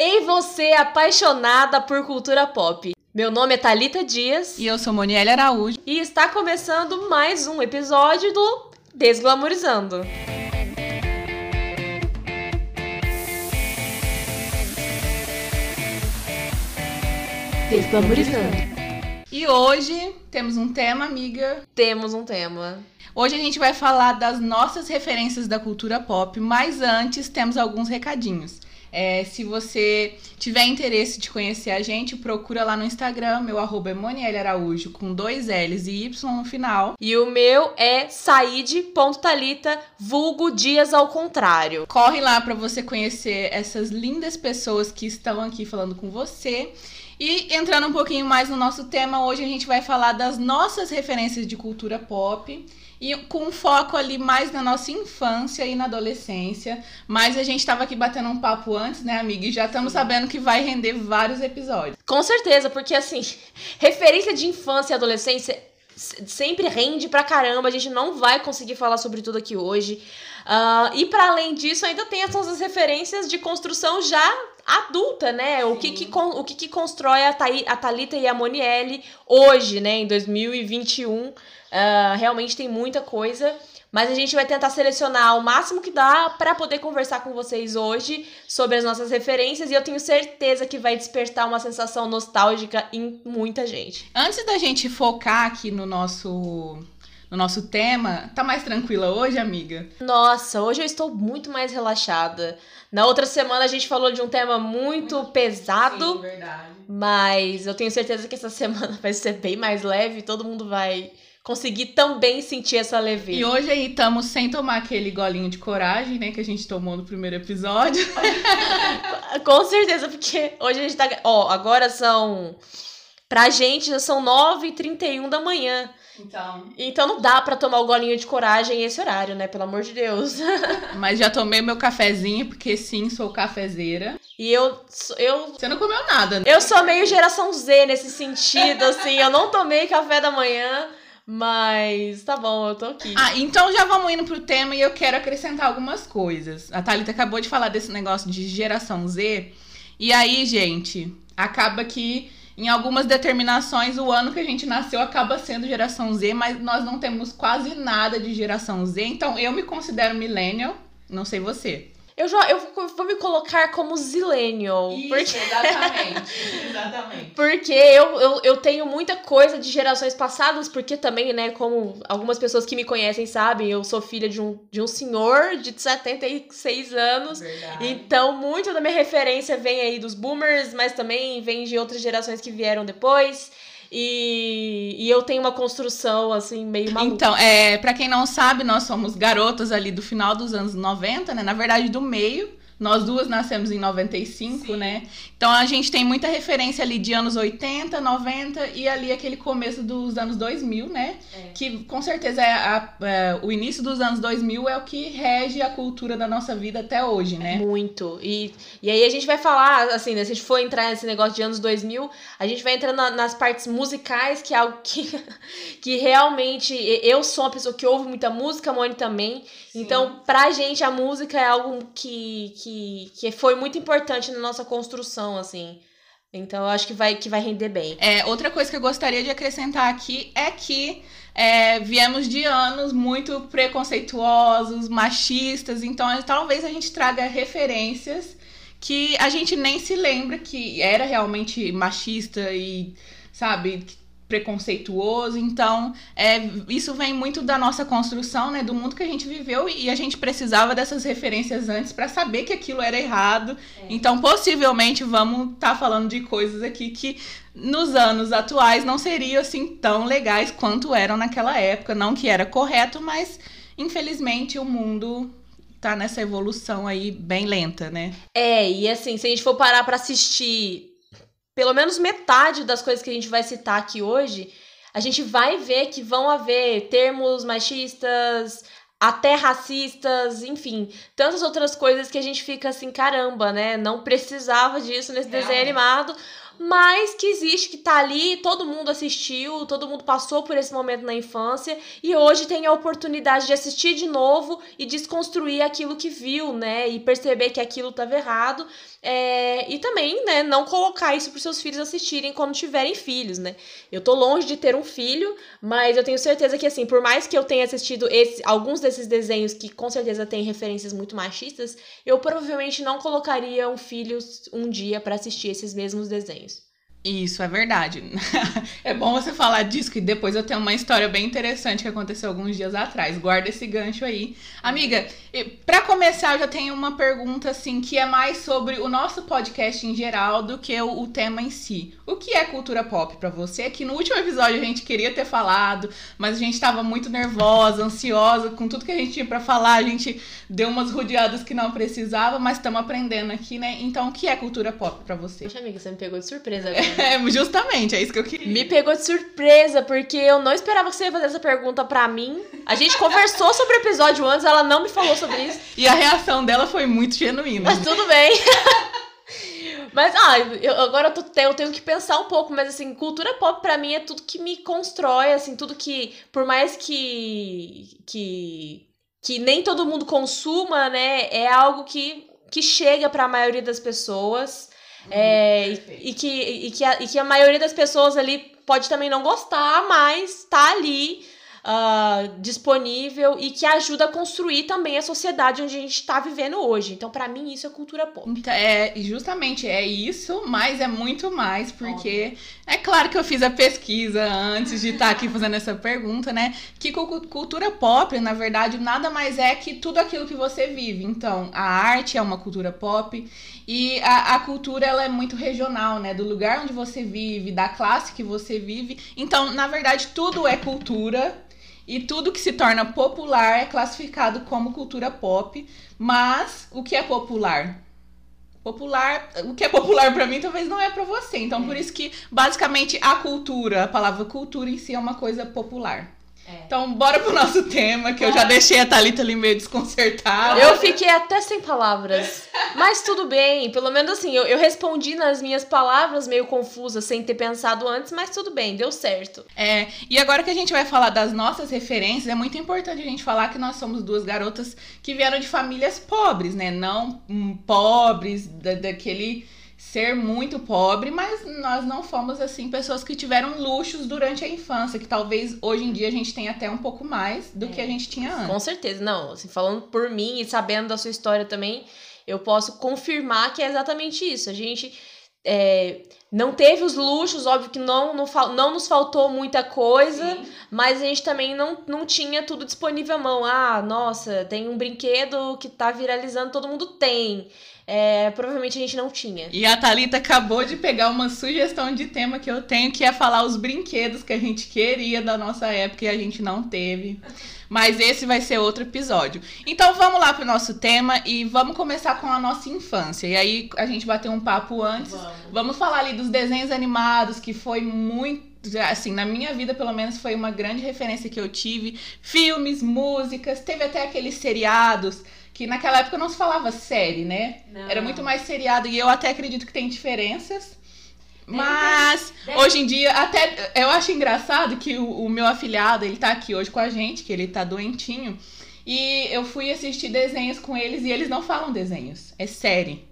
Ei você apaixonada por cultura pop. Meu nome é Talita Dias e eu sou Monielle Araújo e está começando mais um episódio do Desglamorizando. Desglamorizando. E hoje temos um tema, amiga. Temos um tema. Hoje a gente vai falar das nossas referências da cultura pop, mas antes temos alguns recadinhos. É, se você tiver interesse de conhecer a gente, procura lá no Instagram. Meu arroba é Monielle Araújo, com dois L's e Y no final. E o meu é saide.talita, vulgo dias ao contrário. Corre lá para você conhecer essas lindas pessoas que estão aqui falando com você. E entrando um pouquinho mais no nosso tema, hoje a gente vai falar das nossas referências de cultura pop e com foco ali mais na nossa infância e na adolescência. Mas a gente estava aqui batendo um papo antes, né, amiga? E já estamos sabendo que vai render vários episódios. Com certeza, porque assim, referência de infância e adolescência sempre rende pra caramba. A gente não vai conseguir falar sobre tudo aqui hoje. Uh, e para além disso, ainda tem essas referências de construção já adulta, né? O que que, o que que constrói a, Thaí, a Thalita e a Monielle hoje, né? Em 2021. Uh, realmente tem muita coisa. Mas a gente vai tentar selecionar o máximo que dá para poder conversar com vocês hoje sobre as nossas referências e eu tenho certeza que vai despertar uma sensação nostálgica em muita gente. Antes da gente focar aqui no nosso no nosso tema. Tá mais tranquila hoje, amiga? Nossa, hoje eu estou muito mais relaxada. Na outra semana a gente falou de um tema muito, muito... pesado. Sim, verdade. Mas eu tenho certeza que essa semana vai ser bem mais leve, todo mundo vai conseguir também sentir essa leveza. E hoje aí estamos sem tomar aquele golinho de coragem, né, que a gente tomou no primeiro episódio. Com certeza, porque hoje a gente tá, ó, agora são pra gente já são 9h31 da manhã. Então. Então não dá para tomar o golinho de coragem esse horário, né? Pelo amor de Deus. Mas já tomei meu cafezinho, porque sim, sou cafezeira. E eu. eu Você não comeu nada, né? Eu sou meio geração Z nesse sentido, assim. Eu não tomei café da manhã. Mas tá bom, eu tô aqui. Ah, então já vamos indo pro tema e eu quero acrescentar algumas coisas. A Thalita acabou de falar desse negócio de geração Z. E aí, gente, acaba que em algumas determinações, o ano que a gente nasceu acaba sendo geração Z, mas nós não temos quase nada de geração Z. Então eu me considero millennial, não sei você. Eu, já, eu vou me colocar como zillennial. Isso, porque... exatamente. exatamente. Porque eu, eu, eu tenho muita coisa de gerações passadas, porque também, né, como algumas pessoas que me conhecem sabem, eu sou filha de um, de um senhor de 76 anos. Verdade. Então, muito da minha referência vem aí dos boomers, mas também vem de outras gerações que vieram depois. E, e eu tenho uma construção, assim, meio maluca. Então, é, para quem não sabe, nós somos garotas ali do final dos anos 90, né? Na verdade, do meio. Nós duas nascemos em 95, Sim. né? Então a gente tem muita referência ali de anos 80, 90 e ali aquele começo dos anos 2000, né? É. Que com certeza é, a, é, o início dos anos 2000 é o que rege a cultura da nossa vida até hoje, né? Muito. E, e aí a gente vai falar, assim, né? Se a gente for entrar nesse negócio de anos 2000, a gente vai entrar na, nas partes musicais, que é algo que, que realmente. Eu sou uma pessoa que ouve muita música, a Moni também. Sim. Então, pra gente, a música é algo que, que que, que foi muito importante na nossa construção, assim. Então eu acho que vai, que vai render bem. É, outra coisa que eu gostaria de acrescentar aqui é que é, viemos de anos muito preconceituosos, machistas, então talvez a gente traga referências que a gente nem se lembra que era realmente machista e, sabe, preconceituoso. Então, é, isso vem muito da nossa construção, né, do mundo que a gente viveu e a gente precisava dessas referências antes para saber que aquilo era errado. É. Então, possivelmente vamos estar tá falando de coisas aqui que nos anos atuais não seriam assim tão legais quanto eram naquela época, não que era correto, mas infelizmente o mundo tá nessa evolução aí bem lenta, né? É, e assim, se a gente for parar para assistir pelo menos metade das coisas que a gente vai citar aqui hoje, a gente vai ver que vão haver termos machistas, até racistas, enfim, tantas outras coisas que a gente fica assim, caramba, né? Não precisava disso nesse desenho animado, mas que existe, que tá ali, todo mundo assistiu, todo mundo passou por esse momento na infância e hoje tem a oportunidade de assistir de novo e desconstruir aquilo que viu, né? E perceber que aquilo estava errado É, e também, né, não colocar isso para seus filhos assistirem quando tiverem filhos, né? Eu tô longe de ter um filho, mas eu tenho certeza que, assim, por mais que eu tenha assistido esse, alguns desses desenhos que com certeza têm referências muito machistas, eu provavelmente não colocaria um filho um dia para assistir esses mesmos desenhos. Isso, é verdade. é bom você falar disso, que depois eu tenho uma história bem interessante que aconteceu alguns dias atrás. Guarda esse gancho aí. Amiga, para começar, eu já tenho uma pergunta, assim, que é mais sobre o nosso podcast em geral do que o, o tema em si. O que é cultura pop para você? Que no último episódio a gente queria ter falado, mas a gente tava muito nervosa, ansiosa com tudo que a gente tinha para falar. A gente deu umas rodeadas que não precisava, mas estamos aprendendo aqui, né? Então, o que é cultura pop para você? Poxa, amiga, você me pegou de surpresa agora. É, justamente, é isso que eu queria. Me pegou de surpresa, porque eu não esperava que você ia fazer essa pergunta pra mim. A gente conversou sobre o episódio antes, ela não me falou sobre isso. E a reação dela foi muito genuína. Mas tudo bem. Mas, ah, eu, agora eu, tô, eu tenho que pensar um pouco, mas assim, cultura pop pra mim é tudo que me constrói, assim, tudo que, por mais que, que, que nem todo mundo consuma, né, é algo que, que chega pra maioria das pessoas. É, e, e, que, e, que a, e que a maioria das pessoas ali pode também não gostar, mas tá ali uh, disponível e que ajuda a construir também a sociedade onde a gente está vivendo hoje. Então, para mim, isso é cultura pop. Então, é, justamente é isso, mas é muito mais, porque é claro que eu fiz a pesquisa antes de estar tá aqui fazendo essa pergunta, né? Que cultura pop, na verdade, nada mais é que tudo aquilo que você vive. Então, a arte é uma cultura pop e a, a cultura ela é muito regional, né? Do lugar onde você vive, da classe que você vive. Então, na verdade, tudo é cultura e tudo que se torna popular é classificado como cultura pop. Mas o que é popular? popular, o que é popular para mim talvez não é para você. Então, é. por isso que basicamente a cultura, a palavra cultura em si é uma coisa popular. É. Então, bora pro nosso tema, que eu já deixei a Thalita ali meio desconcertada. Eu fiquei até sem palavras. Mas tudo bem, pelo menos assim, eu, eu respondi nas minhas palavras meio confusa, sem ter pensado antes, mas tudo bem, deu certo. É, e agora que a gente vai falar das nossas referências, é muito importante a gente falar que nós somos duas garotas que vieram de famílias pobres, né? Não hum, pobres, da, daquele ser muito pobre, mas nós não fomos assim pessoas que tiveram luxos durante a infância, que talvez hoje em dia a gente tenha até um pouco mais do é, que a gente tinha antes. Com certeza, não, assim, falando por mim e sabendo da sua história também, eu posso confirmar que é exatamente isso. A gente é, não teve os luxos, óbvio que não, não, não nos faltou muita coisa, Sim. mas a gente também não, não tinha tudo disponível à mão. Ah, nossa, tem um brinquedo que tá viralizando, todo mundo tem é, provavelmente a gente não tinha. E a Thalita acabou de pegar uma sugestão de tema que eu tenho, que é falar os brinquedos que a gente queria da nossa época e a gente não teve. Mas esse vai ser outro episódio. Então vamos lá pro nosso tema e vamos começar com a nossa infância. E aí a gente bateu um papo antes. Vamos, vamos falar ali dos desenhos animados, que foi muito assim, na minha vida, pelo menos, foi uma grande referência que eu tive. Filmes, músicas, teve até aqueles seriados que naquela época não se falava série, né? Não. Era muito mais seriado. E eu até acredito que tem diferenças. Mas deve, hoje em dia, até eu acho engraçado que o, o, meu afilhado, ele tá aqui hoje com a gente, que ele tá doentinho. E eu fui assistir desenhos com eles e eles não falam desenhos, é série.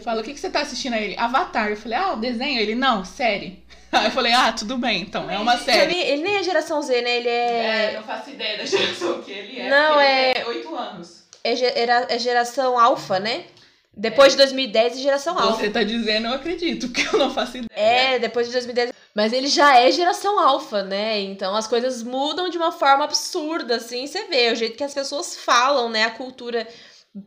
Fala, o que, que você tá assistindo a ele? Avatar. Eu falei, ah, o desenho? Ele, não, série. Aí eu falei, ah, tudo bem, então, é uma série. Ele, ele nem é geração Z, né? Ele é. É, não faço ideia da geração que ele é. Não, é. Ele é 8 anos é, é geração alfa, né? Depois é. de 2010 é geração alfa. Você tá dizendo, eu acredito, porque eu não faço ideia. É, depois de 2010. Mas ele já é geração alfa, né? Então as coisas mudam de uma forma absurda, assim. Você vê o jeito que as pessoas falam, né? A cultura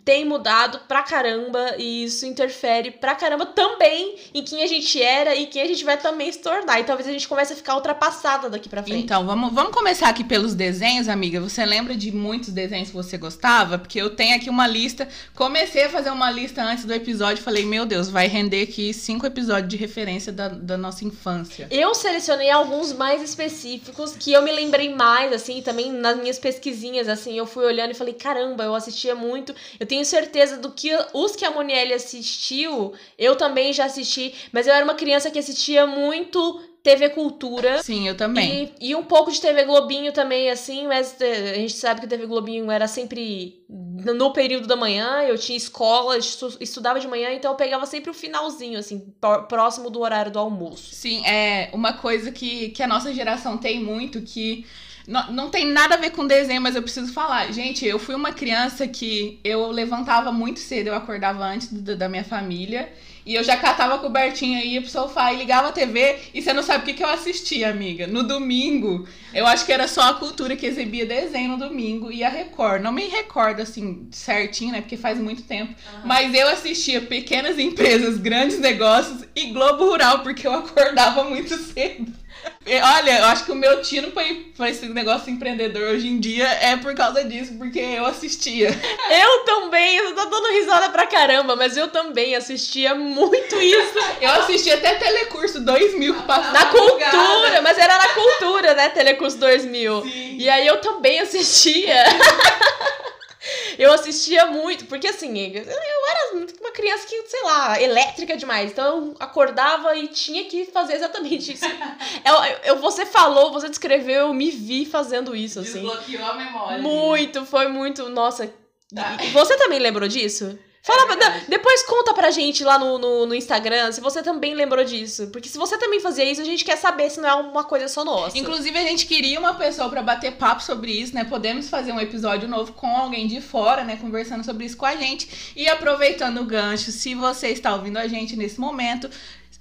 tem mudado pra caramba e isso interfere pra caramba também em quem a gente era e quem a gente vai também se tornar. E talvez a gente comece a ficar ultrapassada daqui pra frente. Então, vamos, vamos começar aqui pelos desenhos, amiga. Você lembra de muitos desenhos que você gostava? Porque eu tenho aqui uma lista. Comecei a fazer uma lista antes do episódio. Falei, meu Deus, vai render aqui cinco episódios de referência da, da nossa infância. Eu selecionei alguns mais específicos que eu me lembrei mais, assim, também nas minhas pesquisinhas, assim, eu fui olhando e falei, caramba, eu assistia muito eu tenho certeza do que os que a Monielle assistiu, eu também já assisti, mas eu era uma criança que assistia muito TV Cultura. Sim, eu também. E, e um pouco de TV Globinho também, assim, mas eh, a gente sabe que TV Globinho era sempre no período da manhã, eu tinha escola, estu- estudava de manhã, então eu pegava sempre o finalzinho, assim, pró- próximo do horário do almoço. Sim, é uma coisa que, que a nossa geração tem muito, que não, não tem nada a ver com desenho, mas eu preciso falar. Gente, eu fui uma criança que eu levantava muito cedo, eu acordava antes do- da minha família. E eu já catava a cobertinha, ia pro sofá e ligava a TV. E você não sabe o que, que eu assistia, amiga. No domingo, eu acho que era só a cultura que exibia desenho no domingo e a Record. Não me recordo assim certinho, né? Porque faz muito tempo. Mas eu assistia Pequenas Empresas, Grandes Negócios e Globo Rural, porque eu acordava muito cedo. Olha, eu acho que o meu tino pra, pra esse negócio empreendedor hoje em dia é por causa disso, porque eu assistia. Eu também, eu tô dando risada pra caramba, mas eu também assistia muito isso. Eu assisti até Telecurso 2000 que passava. Na cultura, mas era na cultura, né, Telecurso 2000. Sim. E aí eu também assistia. Eu assistia muito, porque assim, eu era uma criança que, sei lá, elétrica demais. Então eu acordava e tinha que fazer exatamente isso. Eu, eu- você falou, você descreveu, eu me vi fazendo isso, assim. Desbloqueou a memória. Muito, foi muito. Nossa. Tá. Você também lembrou disso? Fala, É depois conta pra gente lá no, no, no Instagram se você também lembrou disso. Porque se você também fazia isso, a gente quer saber se não é uma coisa só nossa. Inclusive, a gente queria uma pessoa pra bater papo sobre isso, né? Podemos fazer um episódio novo com alguém de fora, né? Conversando sobre isso com a gente. E aproveitando o gancho, se você está ouvindo a gente nesse momento,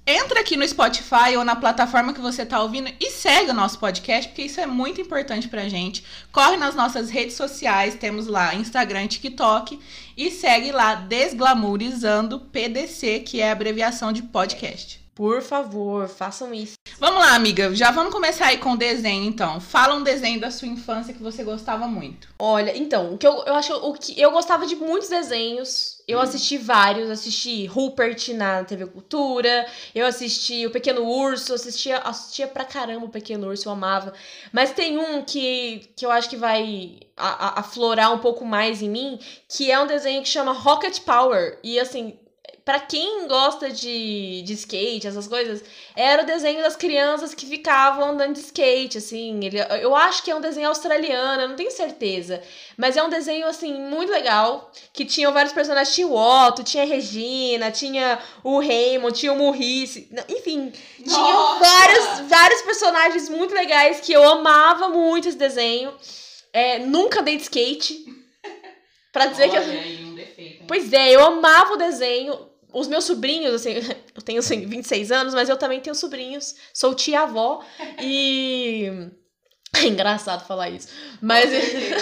entra aqui no Spotify ou na plataforma que você está ouvindo e segue o nosso podcast, porque isso é muito importante pra gente. Corre nas nossas redes sociais, temos lá Instagram TikTok. E segue lá Desglamourizando PDC, que é a abreviação de podcast. Por favor, façam isso. Vamos lá, amiga. Já vamos começar aí com o desenho, então. Fala um desenho da sua infância que você gostava muito. Olha, então, o que eu, eu acho o que eu gostava de muitos desenhos. Eu assisti vários, assisti Rupert na TV Cultura, eu assisti O Pequeno Urso, assistia, assistia pra caramba o Pequeno Urso, eu amava. Mas tem um que, que eu acho que vai aflorar um pouco mais em mim, que é um desenho que chama Rocket Power. E assim, pra quem gosta de, de skate, essas coisas, era o desenho das crianças que ficavam andando de skate, assim. Ele, eu acho que é um desenho australiano, eu não tenho certeza. Mas é um desenho, assim, muito legal. Que tinha vários personagens. Tinha o Otto, tinha a Regina, tinha o Raymond, tinha o Murrice. Enfim, tinha Nossa! vários, vários personagens muito legais que eu amava muito esse desenho. É, nunca dei de skate. Pra dizer que eu. um. Pois é, eu amava o desenho. Os meus sobrinhos, assim, eu tenho assim, 26 anos, mas eu também tenho sobrinhos. Sou tia-avó e. É engraçado falar isso. Mas,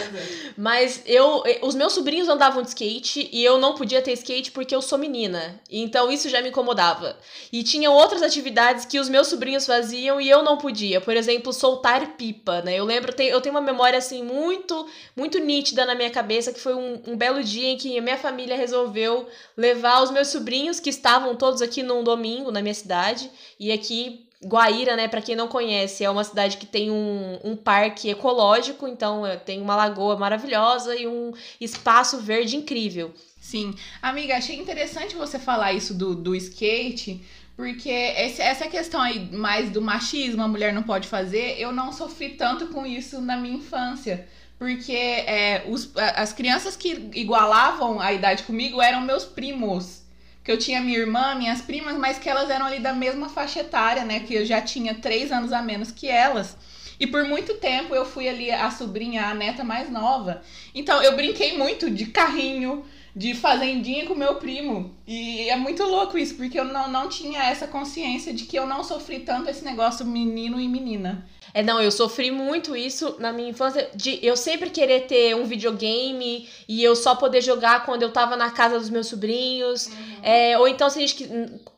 mas eu. Os meus sobrinhos andavam de skate e eu não podia ter skate porque eu sou menina. Então isso já me incomodava. E tinha outras atividades que os meus sobrinhos faziam e eu não podia. Por exemplo, soltar pipa, né? Eu lembro, eu tenho- uma memória assim muito, muito nítida na minha cabeça que foi um, um belo dia em que a minha família resolveu levar os meus sobrinhos, que estavam todos aqui num domingo na minha cidade, e aqui. Guaíra, né, pra quem não conhece, é uma cidade que tem um, um parque ecológico, então é, tem uma lagoa maravilhosa e um espaço verde incrível. Sim. Amiga, achei interessante você falar isso do, do skate, porque esse- essa questão aí mais do machismo, a mulher não pode fazer, eu não sofri tanto com isso na minha infância. Porque é, os- as crianças que igualavam a idade comigo eram meus primos. Que eu tinha minha irmã, minhas primas, mas que elas eram ali da mesma faixa etária, né? Que eu já tinha três anos a menos que elas. E por muito tempo eu fui ali a sobrinha, a neta mais nova. Então eu brinquei muito de carrinho, de fazendinha com meu primo. E é muito louco isso, porque eu não, não tinha essa consciência de que eu não sofri tanto esse negócio menino e menina. É, não, eu sofri muito isso na minha infância, de eu sempre querer ter um videogame e eu só poder jogar quando eu tava na casa dos meus sobrinhos. É, ou então, se a gente. que-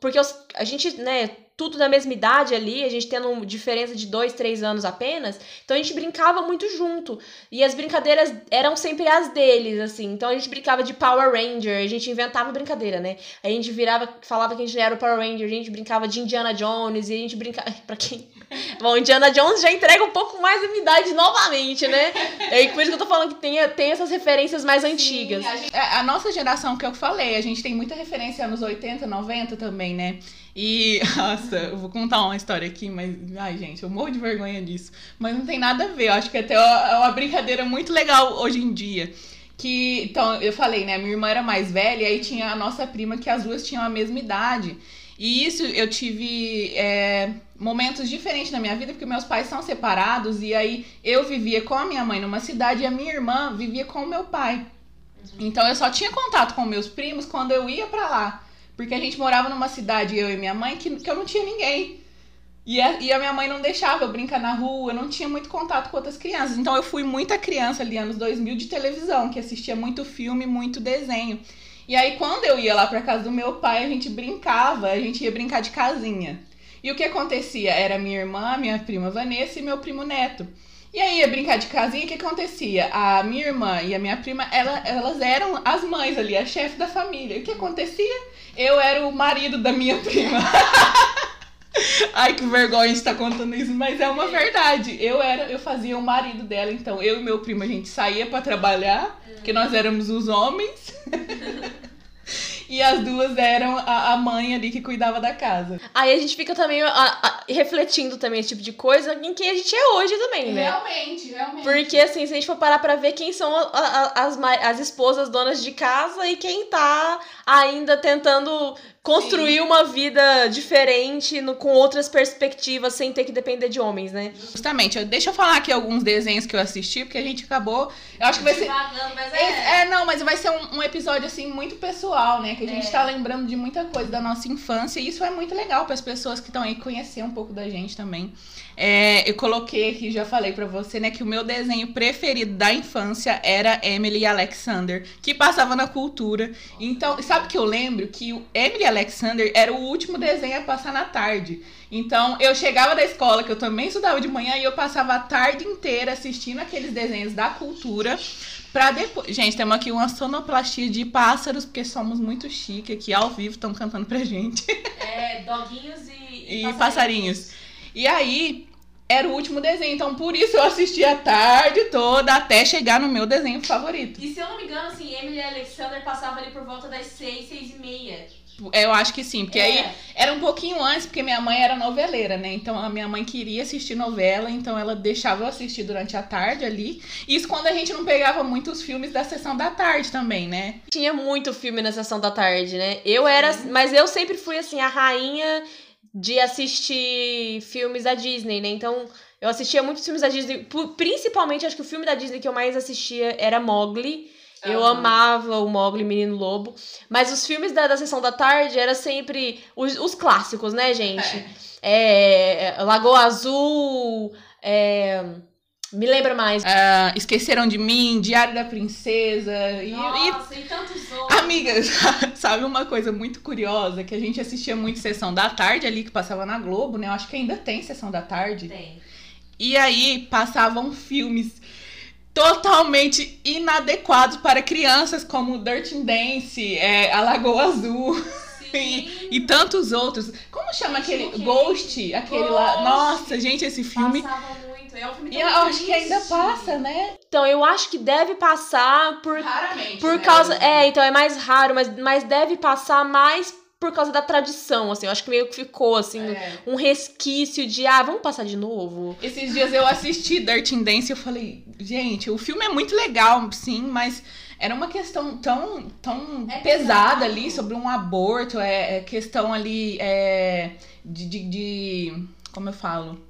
Porque a gente, né, tudo da mesma idade ali, a gente tendo diferença de dois, três anos apenas, então a gente brincava muito junto. E as brincadeiras eram sempre as deles, assim. Então a gente brincava de Power Ranger, a gente inventava brincadeira, né? A gente virava, falava que a gente era o Power Ranger, a gente brincava de Indiana Jones, e a gente brincava. Pra quem. Bom, Indiana Jones já entrega um pouco mais da minha idade novamente, né? É por isso que eu tô falando que tem, tem essas referências mais antigas. Sim, a, gente- a- a nossa geração, que eu falei, a gente tem muita referência anos 80, 90 também, né? E. Nossa, Nossa, eu vou contar uma história aqui, mas. Ai, gente, eu morro de vergonha disso. Mas não tem nada a ver. Eu acho que até é uma brincadeira muito legal hoje em dia. Que. Então, eu falei, né? Minha irmã era mais velha, e aí tinha a nossa prima, que as duas tinham a mesma idade. E isso eu tive é, momentos diferentes na minha vida, porque meus pais são separados, e aí eu vivia com a minha mãe numa cidade e a minha irmã vivia com o meu pai. Então eu só tinha contato com meus primos quando eu ia para lá. Porque a gente morava numa cidade, eu e minha mãe, que, que eu não tinha ninguém. E a, e a minha mãe não deixava eu brincar na rua, eu não tinha muito contato com outras crianças. Então eu fui muita criança ali, anos 2000, de televisão, que assistia muito filme, muito desenho. E aí, quando eu ia lá pra casa do meu pai, a gente brincava, a gente ia brincar de casinha. E o que acontecia? Era minha irmã, minha prima Vanessa e meu primo Neto. E aí ia brincar de casinha, o que acontecia? A minha irmã e a minha prima, ela, elas eram as mães ali, a chefe da família. E o que acontecia? Eu era o marido da minha prima. Ai, que vergonha estar contando isso, mas é uma verdade. Eu era, eu fazia o marido dela, então eu e meu primo a gente saía para trabalhar, porque nós éramos os homens. E as duas eram a, a mãe ali que cuidava da casa. Aí a gente fica também a, a, refletindo também esse tipo de coisa em quem a gente é hoje também, né? Realmente, realmente. Porque assim, se a gente for parar pra ver quem são as, as esposas donas de casa e quem tá ainda tentando construir Sim. uma vida diferente no, com outras perspectivas sem ter que depender de homens, né? Justamente. Deixa eu falar aqui alguns desenhos que eu assisti, porque a gente acabou. Eu acho que vai ser. Mas é... é, não, mas vai ser um, um, episódio assim muito pessoal, né? Que a gente é. tá lembrando de muita coisa da nossa infância. E isso é muito legal para as pessoas que estão aí conhecer um pouco da gente também. É, eu coloquei aqui, já falei para você, né, que o meu desenho preferido da infância era Emily Alexander, que passava na cultura. Então, sabe que eu lembro que o Emily Alexander era o último desenho a passar na tarde. Então, eu chegava da escola, que eu também estudava de manhã, e eu passava a tarde inteira assistindo aqueles desenhos da cultura. Pra depois. Gente, temos aqui uma sonoplastia de pássaros, porque somos muito chique aqui ao vivo, estão cantando pra gente. É, doguinhos e, e, e passarinhos. passarinhos. E aí, era o último desenho. Então, por isso eu assisti a tarde toda até chegar no meu desenho favorito. E se eu não me engano, assim, Emily Alexander passava ali por volta das seis, seis e meia. Eu acho que sim, porque é. aí era um pouquinho antes, porque minha mãe era noveleira, né? Então a minha mãe queria assistir novela, então ela deixava eu assistir durante a tarde ali. Isso quando a gente não pegava muitos filmes da sessão da tarde também, né? Tinha muito filme na sessão da tarde, né? Eu era, mas eu sempre fui assim a rainha de assistir filmes da Disney, né? Então, eu assistia muitos filmes da Disney, principalmente acho que o filme da Disney que eu mais assistia era Mogli. Eu uhum. amava o Mogli Menino Lobo. Mas os filmes da, da sessão da tarde era sempre os, os clássicos, né, gente? É. É, Lagoa Azul. É, me lembra mais. Uh, Esqueceram de Mim, Diário da Princesa. Nossa, e, e, tantos outros. Amigas, sabe uma coisa muito curiosa? Que a gente assistia muito Sessão da Tarde ali, que passava na Globo, né? Eu acho que ainda tem Sessão da Tarde. Tem. E aí passavam filmes totalmente inadequados para crianças, como Dirty Dance, é, A Lagoa Azul. E, e, tantos outros. Como chama aquele? Ghost, aquele Ghost. lá. Nossa, gente, esse filme. Passava é um filme E eu acho que ainda passa, né? Então, eu acho que deve passar por. Raramente. Por né? causa. É, então é mais raro, mas, mas deve passar mais por causa da tradição, assim. Eu acho que meio que ficou, assim, é. um resquício de, ah, vamos passar de novo. Esses dias eu assisti Dirty Dance e eu falei, gente, o filme é muito legal, sim, mas era uma questão tão, tão é pesada ali sobre um aborto, é, é questão ali é, de, de, de. Como eu falo?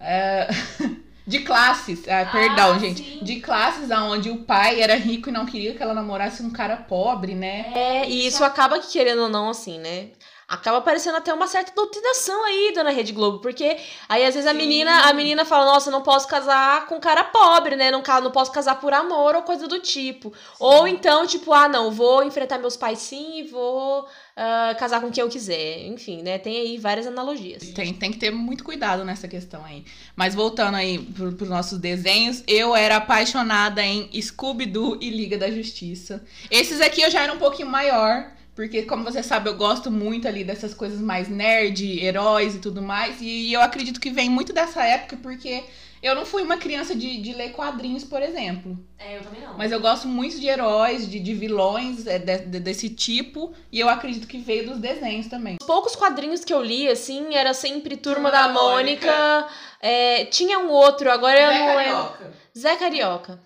É, de classes, ah, perdão, gente. Sim. De classes onde o pai era rico e não queria que ela namorasse um cara pobre, né? É, e isso acaba que, querendo ou não, assim, né? acaba parecendo até uma certa doutrinação aí, dona Rede Globo, porque aí às vezes a menina, a menina fala, nossa, não posso casar com um cara pobre, né? Não, não posso casar por amor ou coisa do tipo. Sim. Ou então, tipo, ah, não, vou enfrentar meus pais sim, vou uh, casar com quem eu quiser. Enfim, né? Tem aí várias analogias. Tem, tem que ter muito cuidado nessa questão aí. Mas voltando aí pro, pros nossos desenhos, eu era apaixonada em Scooby-Doo e Liga da Justiça. Esses aqui eu já era um pouquinho maior. Porque, como você sabe, eu gosto muito ali dessas coisas mais nerd, heróis e tudo mais. E eu acredito que vem muito dessa época, porque eu não fui uma criança de, de ler quadrinhos, por exemplo. É, eu também não. Mas eu gosto muito de heróis, de, de vilões é, de- de- desse tipo. E eu acredito que veio dos desenhos também. Os poucos quadrinhos que eu li, assim, era sempre Turma Turma da da Mônica. é, tinha um outro, agora eu não lembro. Zé Carioca.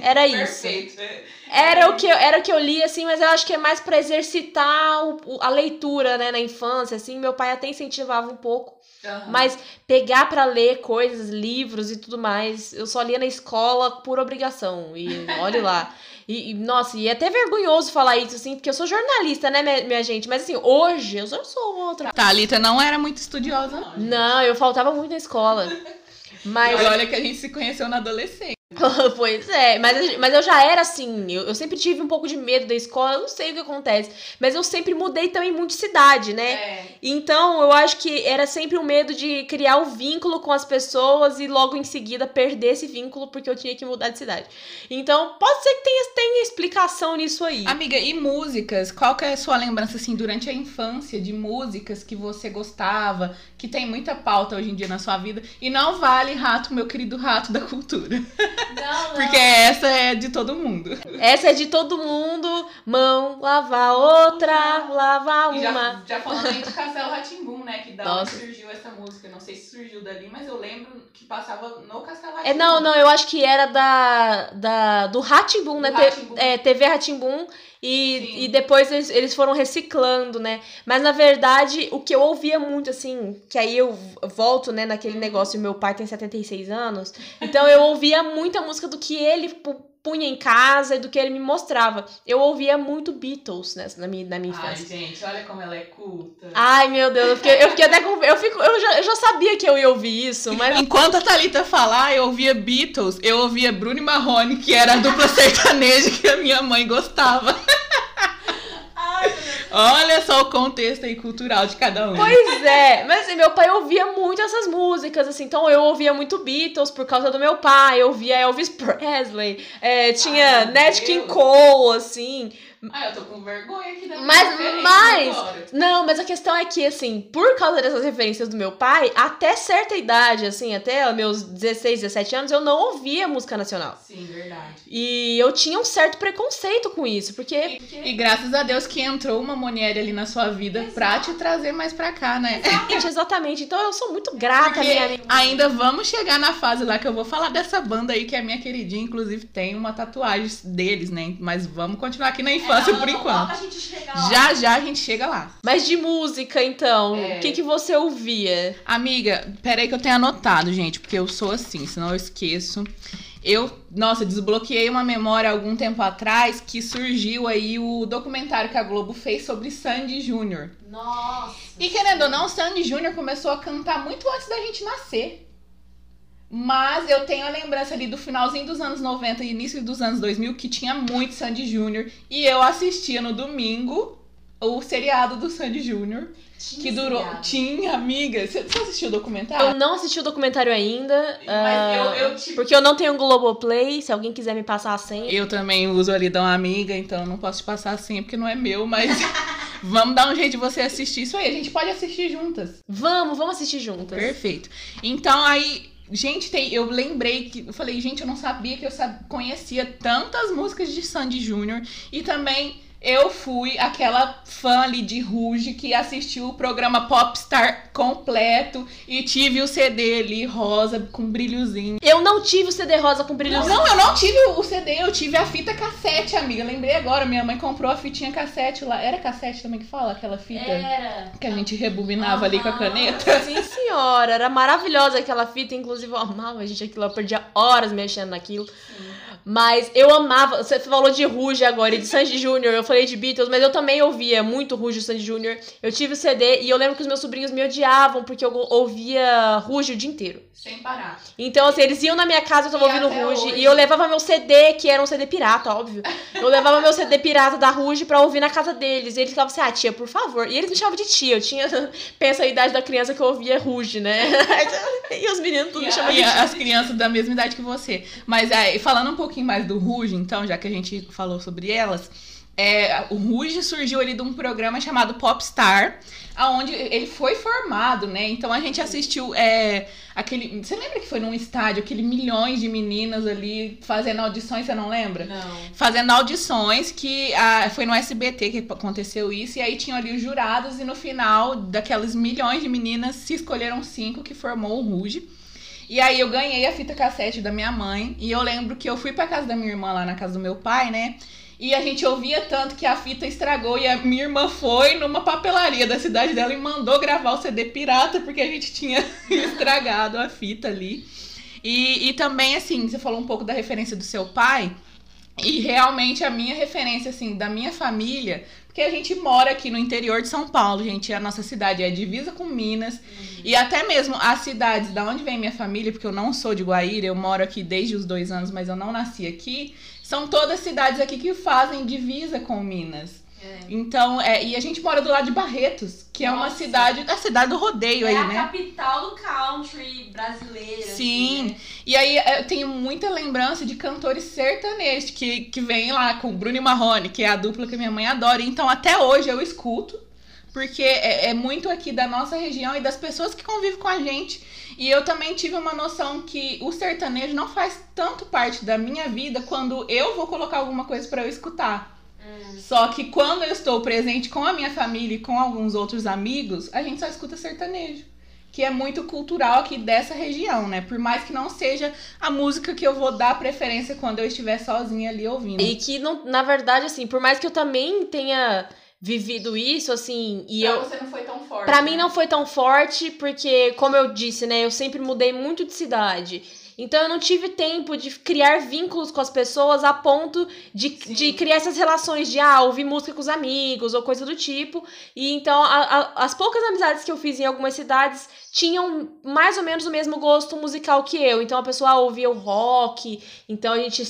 Era isso. Era o, que eu, era o que eu li, assim, mas eu acho que é mais pra exercitar o- o- a leitura, né, na infância, assim. Meu pai até incentivava um pouco. Mas pegar pra ler coisas, livros e tudo mais, eu só lia na escola por obrigação. E olhe lá. E, e, nossa, e é até vergonhoso falar isso, assim, porque eu sou jornalista, né, minha, minha gente? Mas assim, hoje eu só sou outra. Thalita não era muito estudiosa, não. Não, eu faltava muito na escola. Mas. E olha que a gente se conheceu na adolescência. pois é, mas, mas eu já era assim, eu, eu sempre tive um pouco de medo da escola, eu não sei o que acontece, mas eu sempre mudei também muito de cidade, né? É. Então eu acho que era sempre o medo de criar um vínculo com as pessoas e logo em seguida perder esse vínculo porque eu tinha que mudar de cidade. Então pode ser que tenha, tenha explicação nisso aí. Amiga, e músicas? Qual que é a sua lembrança, assim, durante a infância de músicas que você gostava, que tem muita pauta hoje em dia na sua vida? E não vale rato, meu querido rato da cultura. Não, Porque essa é de todo mundo. Essa é de todo mundo, mão, lavar outra, lavar E uma. já, já falando aí de Castelo Ratimbum, né? Que da Nossa. onde surgiu essa música. Não sei se surgiu dali, mas eu lembro que passava no Castelo É, não, não, eu acho que era da, da do Ratimbum, né? Do Te- Rá-Tim-Bum. é, TV Ratimbum Sim. e, e depois eles, eles foram reciclando, né? Mas na verdade, o que eu ouvia muito, assim, que aí eu volto, né, naquele negócio, meu pai tem 76 anos, então eu ouvia muita música do que ele pu- punha em casa e do que ele me mostrava. Eu ouvia muito Beatles né, na minha, na minha Ai, infância. gente, olha como ela é culta. Ai, meu Deus, eu fiquei, eu fiquei até com. Eu, fico, eu, já, eu já sabia que eu ia ouvir isso, mas. Enquanto a Thalita falar, eu ouvia Beatles, eu ouvia Bruno e Marrone, que era a dupla sertaneja que a minha mãe gostava. Olha só o contexto aí cultural de cada um. Pois é, mas assim, meu pai ouvia muito essas músicas, assim, então eu ouvia muito Beatles por causa do meu pai, eu ouvia Elvis Presley, é, tinha Ai, Nat King. Cole, assim. Ah, eu tô com vergonha aqui da minha Mas, mas, agora. não, mas a questão é que, assim, por causa dessas referências do meu pai, até certa idade, assim, até meus 16, 17 anos, eu não ouvia música nacional. Sim, verdade. E eu tinha um certo preconceito com isso, porque E graças a Deus que entrou uma mulher ali na sua vida pra te trazer mais pra cá, né? Exatamente, exatamente. Então eu sou muito grata, Porque minha amiga. ainda vamos chegar na fase lá que eu vou falar dessa banda aí que é minha queridinha, inclusive tem uma tatuagem deles, né? Mas vamos continuar aqui na infância por enquanto. Já já a gente chega lá. Mas de música, então, É. o que, que você ouvia? Amiga, peraí que eu tenho anotado, gente, porque eu sou assim, senão eu esqueço. Eu, nossa, desbloqueei uma memória algum tempo atrás que surgiu aí o documentário que a Globo fez sobre Sandy Júnior. Nossa. E querendo ou não, Sandy Júnior começou a cantar muito antes da gente nascer. Mas eu tenho a lembrança ali do finalzinho dos anos 90 e início dos anos 2000 que tinha muito Sandy Júnior. E eu assistia no domingo o seriado do Sandy Júnior. Que durou. Tinha, amiga. Você você assistiu o documentário? Eu não assisti o documentário ainda. Mas ah, eu- eu te- Porque eu não tenho Globoplay. Se alguém quiser me passar a senha. Eu também uso ali da uma amiga, então eu não posso te passar assim porque não é meu, mas vamos dar um jeito de você assistir isso aí. A gente pode assistir juntas. Vamos, vamos assistir juntas. Perfeito. Então aí, gente, tem, eu lembrei que eu falei, gente, eu não sabia que eu conhecia tantas músicas de Sandy Júnior e também eu fui aquela fã ali de Ruge que assistiu o programa Popstar completo e tive o CD ali rosa com brilhozinho. Eu não tive o CD rosa com brilho. Não, não, eu não tive o CD, eu tive a fita cassete, amiga. Lembrei agora, minha mãe comprou a fitinha cassete lá. Era cassete também que fala? Aquela fita Era. que a gente rebobinava ali com a caneta. Sim, senhora. Era maravilhosa aquela fita. Inclusive, eu amava a gente aquilo. Eu perdia horas mexendo naquilo. Mas eu amava. Você falou de Ruge agora e de Sandy Júnior. Eu falei de Beatles, mas eu também ouvia muito Ruge e Sandy Júnior. Eu tive o CD e eu lembro que os meus sobrinhos me odiavam porque eu ouvia Ruge o dia inteiro. Sem parar. Então, assim, eles iam na minha casa, eu tava E ouvindo Ruge. hoje. E eu levava meu CD, que era um CD pirata, óbvio. Eu levava meu CD pirata da Ruge pra ouvir na casa deles. E eles ficavam assim, ah, tia, por favor. E eles me chamavam de tia. Eu tinha. Pensa a idade da criança que eu ouvia Ruge, né? e os meninos tudo me chamavam E de tia. as crianças da mesma idade que você. Mas é, falando um pouquinho mais do Ruge, então, já que a gente falou sobre elas, é, o Ruge surgiu ali de um programa chamado Popstar, aonde ele foi formado, né? Então a gente assistiu é, aquele. Você lembra que foi num estádio, aquele milhões de meninas ali fazendo audições, você não lembra? Não. Fazendo audições que ah, foi no SBT que aconteceu isso, e aí tinham ali os jurados, e no final, daquelas milhões de meninas, se escolheram cinco que formou o Ruge. E aí eu ganhei a fita cassete da minha mãe. E eu lembro que eu fui pra casa da minha irmã lá na casa do meu pai, né? E a gente ouvia tanto que a fita estragou e a minha irmã foi numa papelaria da cidade dela e mandou gravar o CD pirata porque a gente tinha estragado a fita ali. E, e também, assim, você falou um pouco da referência do seu pai. E realmente a minha referência, assim, da minha família, porque a gente mora aqui no interior de São Paulo, gente. A nossa cidade é divisa com Minas. Uhum. E até mesmo as cidades da onde vem minha família, porque eu não sou de Guaíra, eu moro aqui desde os dois anos, mas eu não nasci aqui. São todas cidades aqui que fazem divisa com Minas. É. Então, é, e a gente mora do lado de Barretos, que Nossa. é uma cidade, a cidade do rodeio é aí, né? É a capital do country brasileiro. Assim, Sim. Assim, né? E aí é, eu tenho muita lembrança de cantores sertanejos que, que vêm lá com o Bruno e Marrone, que é a dupla que minha mãe adora. Então, até hoje eu escuto, porque é, é muito aqui da nossa região e das pessoas que convivem com a gente. E eu também tive uma noção que o sertanejo não faz tanto parte da minha vida quando eu vou colocar alguma coisa para eu escutar. Hum. Só que quando eu estou presente com a minha família e com alguns outros amigos, a gente só escuta sertanejo. Que é muito cultural aqui dessa região, né? Por mais que não seja a música que eu vou dar preferência quando eu estiver sozinha ali ouvindo. E que, não, na verdade, assim, por mais que eu também tenha vivido isso, assim, e pra eu... você não foi tão forte. Pra né? mim não foi tão forte, porque, como eu disse, né, eu sempre mudei muito de cidade. Então eu não tive tempo de criar vínculos com as pessoas a ponto de, de criar essas relações de ah, ouvir música com os amigos ou coisa do tipo. E então a, a, as poucas amizades que eu fiz em algumas cidades tinham mais ou menos o mesmo gosto musical que eu. Então a pessoa ouvia o rock, então a gente.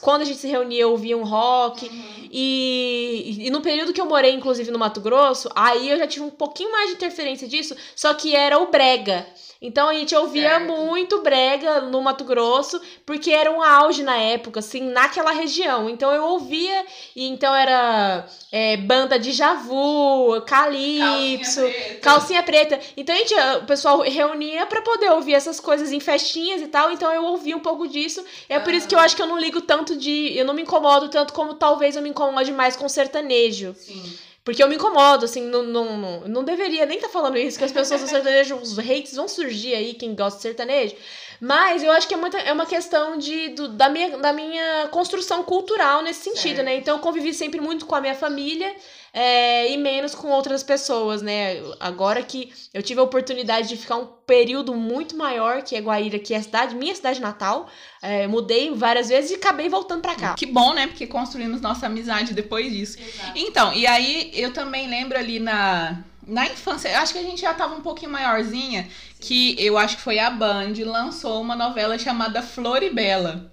Quando a gente se reunia, ouvia um rock. Uhum. E, e no período que eu morei, inclusive, no Mato Grosso, aí eu já tive um pouquinho mais de interferência disso, só que era o Brega. Então a gente ouvia certo. muito brega no Mato Grosso, porque era um auge na época, assim, naquela região. Então eu ouvia, e então era é, banda de Javu, Calypso, calcinha preta. calcinha preta. Então a gente, o pessoal reunia para poder ouvir essas coisas em festinhas e tal. Então eu ouvia um pouco disso. É por isso que eu acho que eu não ligo tanto de. Eu não me incomodo tanto como talvez eu me incomode mais com sertanejo. Sim. Porque eu me incomodo, assim, não, não, não, não deveria nem estar tá falando isso, que as pessoas do sertanejo, os hates vão surgir aí, quem gosta de sertanejo. Mas eu acho que é, muita, é uma questão de, do, da, minha, da minha construção cultural nesse sentido, certo. né? Então eu convivi sempre muito com a minha família é, e menos com outras pessoas, né? Agora que eu tive a oportunidade de ficar um período muito maior que é Guaíra, que é a cidade, minha cidade natal, é, mudei várias vezes e acabei voltando para cá. Que bom, né? Porque construímos nossa amizade depois disso. Exato. Então, e aí eu também lembro ali na na infância, acho que a gente já tava um pouquinho maiorzinha, que eu acho que foi a Band lançou uma novela chamada Floribela.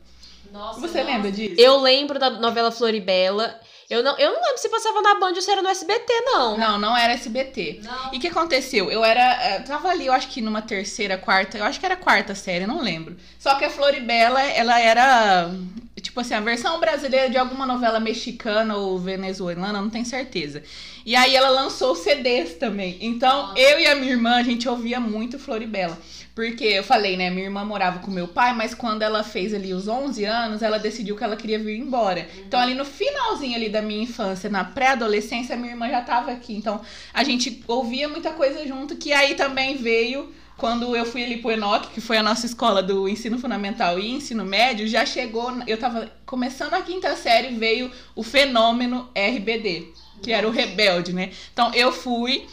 Nossa, Você nossa. lembra disso? Eu lembro da novela Floribela. Eu não, eu não lembro se passava na Band ou se era no SBT, não. Não, não era SBT. Não. E o que aconteceu? Eu era. Eu tava ali, eu acho que numa terceira, quarta. Eu acho que era quarta série, não lembro. Só que a Floribela, ela era. Tipo assim, a versão brasileira de alguma novela mexicana ou venezuelana, não tenho certeza. E aí ela lançou CDs também. Então, Nossa. eu e a minha irmã, a gente ouvia muito Floribela. Porque eu falei, né? Minha irmã morava com meu pai, mas quando ela fez ali os 11 anos, ela decidiu que ela queria vir embora. Uhum. Então, ali no finalzinho ali da minha infância, na pré-adolescência, minha irmã já tava aqui. Então, a gente ouvia muita coisa junto, que aí também veio quando eu fui ali pro Enoch, que foi a nossa escola do ensino fundamental e ensino médio, já chegou, eu tava começando a quinta série, veio o fenômeno RBD, que era o rebelde, né? Então eu fui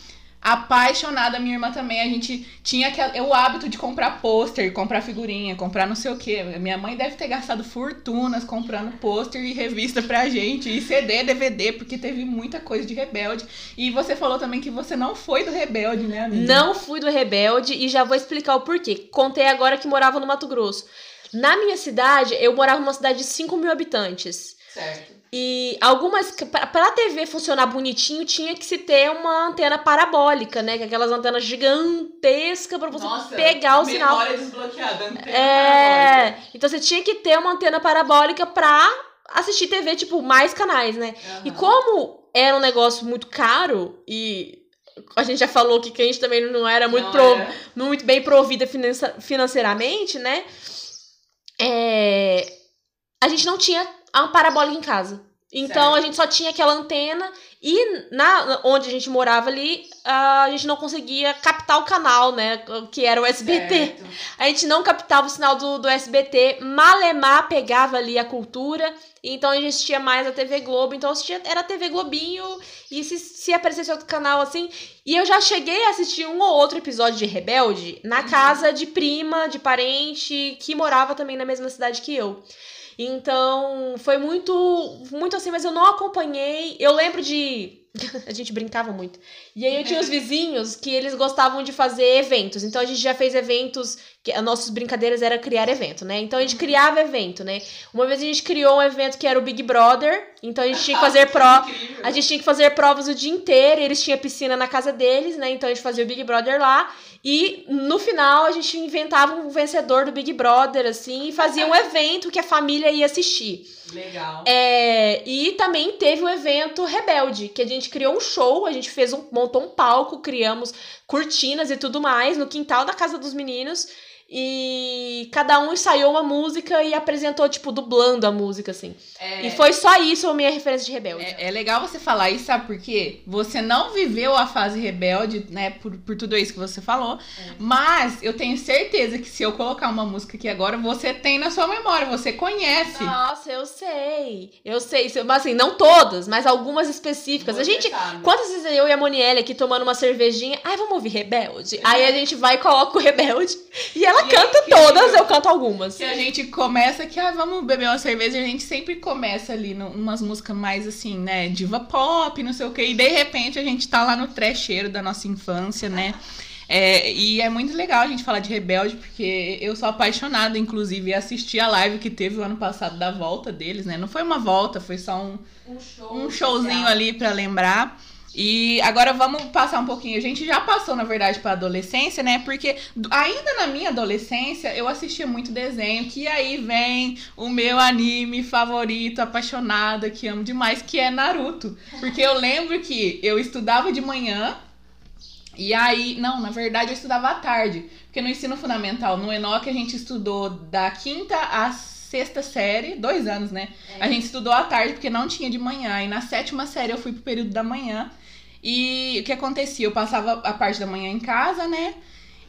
apaixonada, minha irmã também. A gente tinha aquele, o hábito de comprar pôster, comprar figurinha, comprar não sei o que. Minha mãe deve ter gastado fortunas comprando pôster e revista pra gente, e CD, DVD, porque teve muita coisa de rebelde. E você falou também que você não foi do rebelde, né, amiga? Não fui do rebelde e já vou explicar o porquê. Contei agora que morava no Mato Grosso. Na minha cidade, eu morava numa cidade de 5 mil habitantes. Certo. E algumas. Para a TV funcionar bonitinho, tinha que se ter uma antena parabólica, né? Que é aquelas antenas gigantescas para você Nossa, pegar o sinal. desbloqueada, antena é, então você tinha que ter uma antena parabólica para assistir TV, tipo, mais canais, né? E como era um negócio muito caro e a gente já falou que, a gente também não era muito, Não pro- muito bem provida financeiramente, né? É, a gente não tinha uma parabólica em casa. Então Certo. a gente só tinha aquela antena e na onde a gente morava ali, a gente não conseguia captar o canal, né? Que era o SBT. Certo. A gente não captava o sinal do, do SBT, Malemar pegava ali a cultura, então a gente assistia mais a TV Globo, então assistia, era TV Globinho, e se, se aparecesse outro canal assim. E eu já cheguei a assistir um ou outro episódio de Rebelde na casa de prima, de parente, que morava também na mesma cidade que eu. Então, foi muito, muito assim, mas eu não acompanhei. Eu lembro de. A gente brincava muito. E aí eu tinha os vizinhos que eles gostavam de fazer eventos. Então a gente já fez eventos. Que as nossas brincadeiras era criar evento, né? Então a gente criava evento, né? Uma vez a gente criou um evento que era o Big Brother. Então a gente tinha que fazer. Incrível. A gente tinha que fazer provas o dia inteiro, e eles tinham piscina na casa deles, né? Então a gente fazia o Big Brother lá. E no final a gente inventava um vencedor do Big Brother, assim, e fazia um evento que a família ia assistir. Legal. É, e também teve o evento Rebelde, que a gente criou um show, a gente fez um, montou um palco, criamos cortinas e tudo mais no quintal da casa dos meninos. E cada um ensaiou uma música e apresentou, tipo, dublando a música, assim. É, E foi só isso a minha referência de Rebelde. é, é legal você falar isso, sabe por quê? Você não viveu a fase rebelde, né, por, por tudo isso que você falou. Mas eu tenho certeza que se eu colocar uma música aqui agora, você tem na sua memória, você conhece. Nossa, eu sei. Eu sei. Mas assim, não todas, mas algumas específicas. A gente. sabe. Quantas vezes eu e a Monielle aqui tomando uma cervejinha? Ai, vamos ouvir Rebelde? Aí a gente vai e coloca o Rebelde. E ela E é canta todas, eu canto algumas. Se a gente começa que, ah, vamos beber uma cerveja, a gente sempre começa ali num- umas músicas mais assim, né, diva pop, não sei o quê, e de repente a gente tá lá no trecheiro da nossa infância, né? É, e é muito legal a gente falar de Rebelde, porque eu sou apaixonada, inclusive, e assisti a live que teve o ano passado da volta deles, né? Não foi uma volta, foi só um, um showzinho ali pra lembrar. E agora vamos passar um pouquinho. A gente já passou, na verdade, pra adolescência, né? Porque ainda na minha adolescência eu assistia muito desenho. Que aí vem o meu anime favorito, apaixonada, que amo demais, que é Naruto. Porque eu lembro que eu estudava de manhã. E aí, não, na verdade eu estudava à tarde. Porque no ensino fundamental, no Enoch, a gente estudou da quinta à sexta série, dois anos, né? A gente estudou à tarde porque não tinha de manhã. E na sétima série eu fui pro período da manhã. E o que acontecia? Eu passava a parte da manhã em casa, né?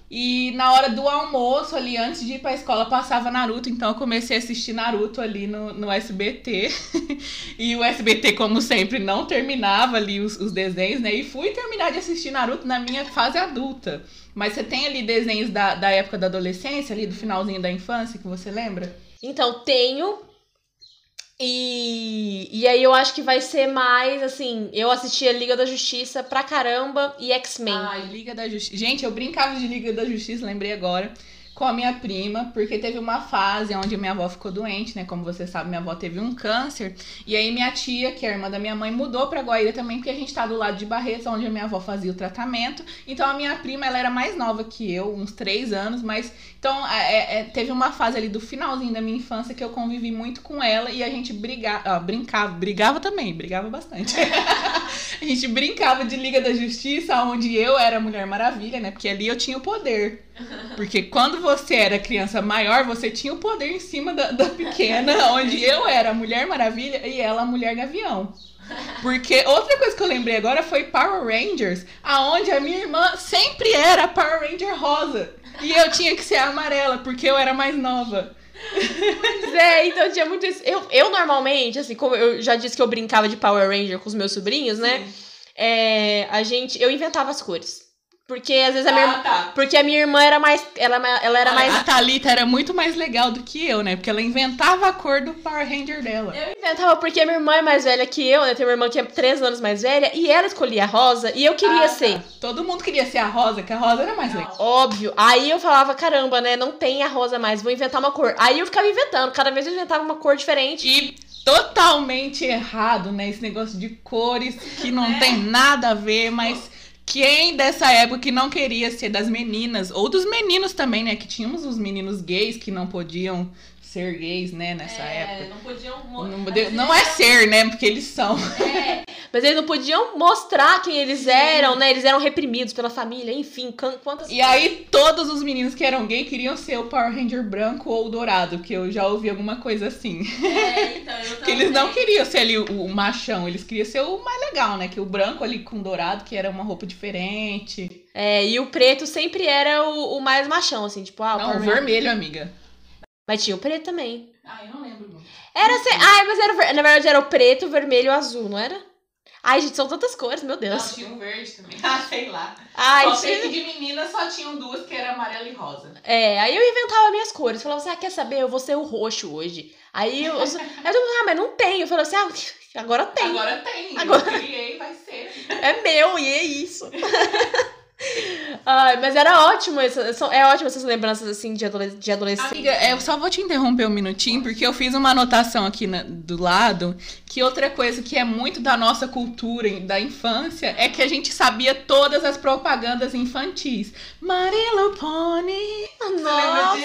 E na hora do almoço, ali, antes de ir pra escola, passava Naruto. Então eu comecei a assistir Naruto ali no, no SBT. e o SBT, como sempre, não terminava ali os, os desenhos, né? E fui terminar de assistir Naruto na minha fase adulta. Mas você tem ali desenhos da, da época da adolescência, ali do finalzinho da infância, que você lembra? Então, tenho. E, e aí eu acho que vai ser mais, assim, eu assisti a Liga da Justiça pra caramba e X-Men. Ai, Liga da Justiça. Gente, eu brincava de Liga da Justiça, lembrei agora, com a minha prima, porque teve uma fase onde minha avó ficou doente, né? Como você sabe, minha avó teve um câncer. E aí minha tia, que é a irmã da minha mãe, mudou pra Guaíra também, porque a gente tá do lado de Barretos, onde a minha avó fazia o tratamento. Então a minha prima, ela era mais nova que eu, uns três anos, mas. Então é, é, teve uma fase ali do finalzinho da minha infância que eu convivi muito com ela e a gente brigava, brincava, brigava também, brigava bastante. a gente brincava de Liga da Justiça, onde eu era a Mulher Maravilha, né? Porque ali eu tinha o poder. Porque quando você era criança maior, você tinha o poder em cima da, da pequena, onde eu era a Mulher Maravilha e ela a Mulher Gavião. Porque outra coisa que eu lembrei agora foi Power Rangers, aonde a minha irmã sempre era a Power Ranger rosa. E eu tinha que ser a amarela, porque eu era mais nova. Pois é, então tinha muito isso. Eu, eu normalmente, assim, como eu já disse que eu brincava de Power Ranger com os meus sobrinhos, né? É, a gente. Eu inventava as cores. Porque às vezes a minha irmã. tá. Porque a minha irmã era mais. Ela, ela era mais. A Thalita era muito mais legal do que eu, né? Porque ela inventava a cor do Power Ranger dela. Eu inventava porque a minha irmã é mais velha que eu, né? Tem uma irmã que é três anos mais velha, e ela escolhia a rosa, e eu queria Ah, tá. ser. Todo mundo queria ser a rosa, que a rosa era mais legal. Óbvio. Aí eu falava, caramba, né? Não tem a rosa mais, vou inventar uma cor. Aí eu ficava inventando, cada vez eu inventava uma cor diferente. E totalmente errado, né? Esse negócio de cores que não tem nada a ver, mas quem dessa época que não queria ser das meninas, ou dos meninos também, né? Que tínhamos os meninos gays que não podiam ser gays, né, nessa época. Não podiam. Não, não é são. Não podiam. Não, não é ser, né? Porque eles são. É, mas eles não podiam mostrar quem eles Sim. eram, né? Eles eram reprimidos pela família, enfim, quantas E aí, todos os meninos que eram gay queriam ser o Power Ranger branco ou dourado, que eu já ouvi alguma coisa assim. É, então, eu Que eles não queriam ser ali o, o machão, eles queriam ser o mais legal, né? Que o branco ali com dourado, que era uma roupa diferente. É, e o preto sempre era o, o mais machão, assim, tipo, ah, o Não, Power o Ranger. vermelho, amiga. Mas tinha o preto também. Ah, eu não lembro muito. Era assim, ai, mas era, na verdade era o preto, o vermelho e o azul, não era? Ai, gente, são tantas cores, meu Deus. tinha um verde também. Ah, sei lá. Ai, só sei tinha- que de meninas só tinham duas, que era amarela e rosa. É, aí eu inventava minhas cores. Falava assim, ah, quer saber? Eu vou ser o roxo hoje. Aí eu, eu, mundo, ah, mas não tem. Eu falei assim, ah, agora tem. Agora tem. Agora- Eu criei, vai ser. É meu, e é isso. Ai, mas era ótimo, é ótimo essas lembranças, assim, de, de adolescente. Amiga, eu só vou te interromper um minutinho, porque eu fiz uma anotação aqui na- do lado, que outra coisa que é muito da nossa cultura, da infância, é que a gente sabia todas as propagandas infantis. My Little Pony. Nossa,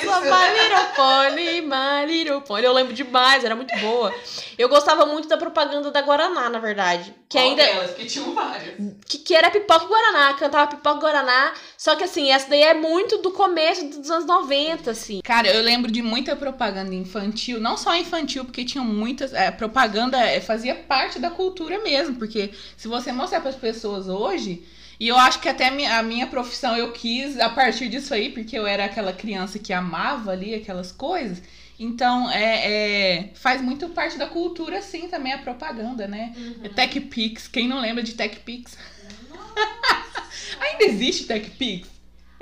Little Pony, My Little Pony. Eu lembro demais, era muito boa. Eu gostava muito da propaganda da Guaraná, na verdade. Que ainda. que tinham várias. Que, que era pipoca e Guaraná. Cantava pipoca e Guaraná. Só que assim, essa daí é muito do começo dos anos 90, assim. Cara, eu lembro de muita propaganda infantil, não só infantil, porque tinham muitas. é, propaganda é, fazia parte da cultura mesmo, porque se você mostrar para as pessoas hoje. E eu acho que até a minha, profissão eu quis a partir disso aí, porque eu era aquela criança que amava ali aquelas coisas. Então, é, é, faz muito parte da cultura, sim, também a propaganda, né? É TechPix. Quem não lembra de TechPix? Ainda existe TechPix?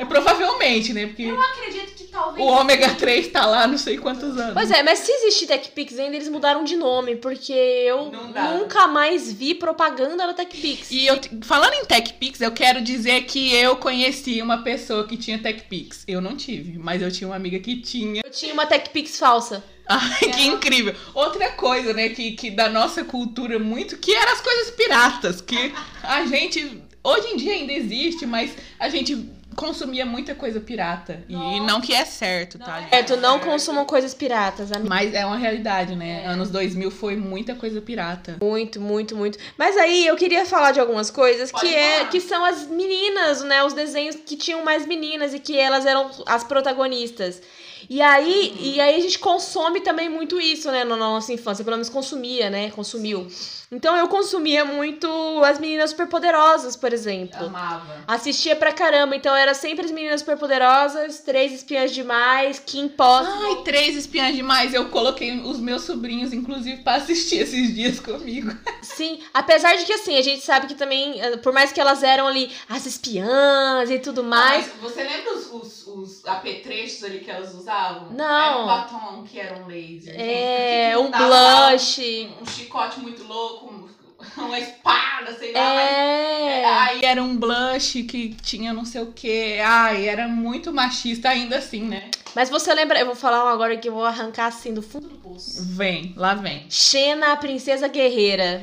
É provavelmente, né? Porque acredito que talvez. o ômega 3 tá lá não sei quantos anos. Pois é, mas se existir TechPix ainda, eles mudaram de nome, porque eu nunca mais vi propaganda da TechPix. E eu, falando em TechPix, eu quero dizer que eu conheci uma pessoa que tinha TechPix. Eu não tive, mas eu tinha uma amiga que tinha. Eu tinha uma TechPix falsa. Ai, que incrível. Outra coisa, né, que, que da nossa cultura muito, que eram as coisas piratas, que a gente, hoje em dia ainda existe, mas a gente consumia muita coisa pirata. E Nossa. não que é certo, tá? É, tu não consumam coisas piratas, amiga. Mas é uma realidade, né? Anos 2000 foi muita coisa pirata. Muito, muito, muito. Mas aí eu queria falar de algumas coisas Pode que é falar. que são as meninas, né? Os desenhos que tinham mais meninas e que elas eram as protagonistas. E aí, Uhum. e aí a gente consome também muito isso, né, na nossa infância, pelo menos consumia, né? Consumiu. Então eu consumia muito as meninas superpoderosas, por exemplo. Amava. Assistia pra caramba, então era sempre as meninas superpoderosas, três espiãs demais, Kim Possible. Ai, três espiãs demais. Eu coloquei os meus sobrinhos, inclusive, pra assistir esses dias comigo. Sim, apesar de que assim, a gente sabe que também, eh, por mais que elas eram ali as espiãs e tudo mais, você lembra os, os, os apetrechos ali que elas usavam? Não. Era um batom que era um laser. é um que que blush. Um, um chicote muito louco, um- uma espada, sei lá. mas- É. Aí era um blush que tinha não sei o que. Ai, era muito machista ainda assim, né? Mas você lembra, eu vou falar um agora que eu vou arrancar assim do fundo do poço. Vem, lá vem. Xena, a princesa guerreira.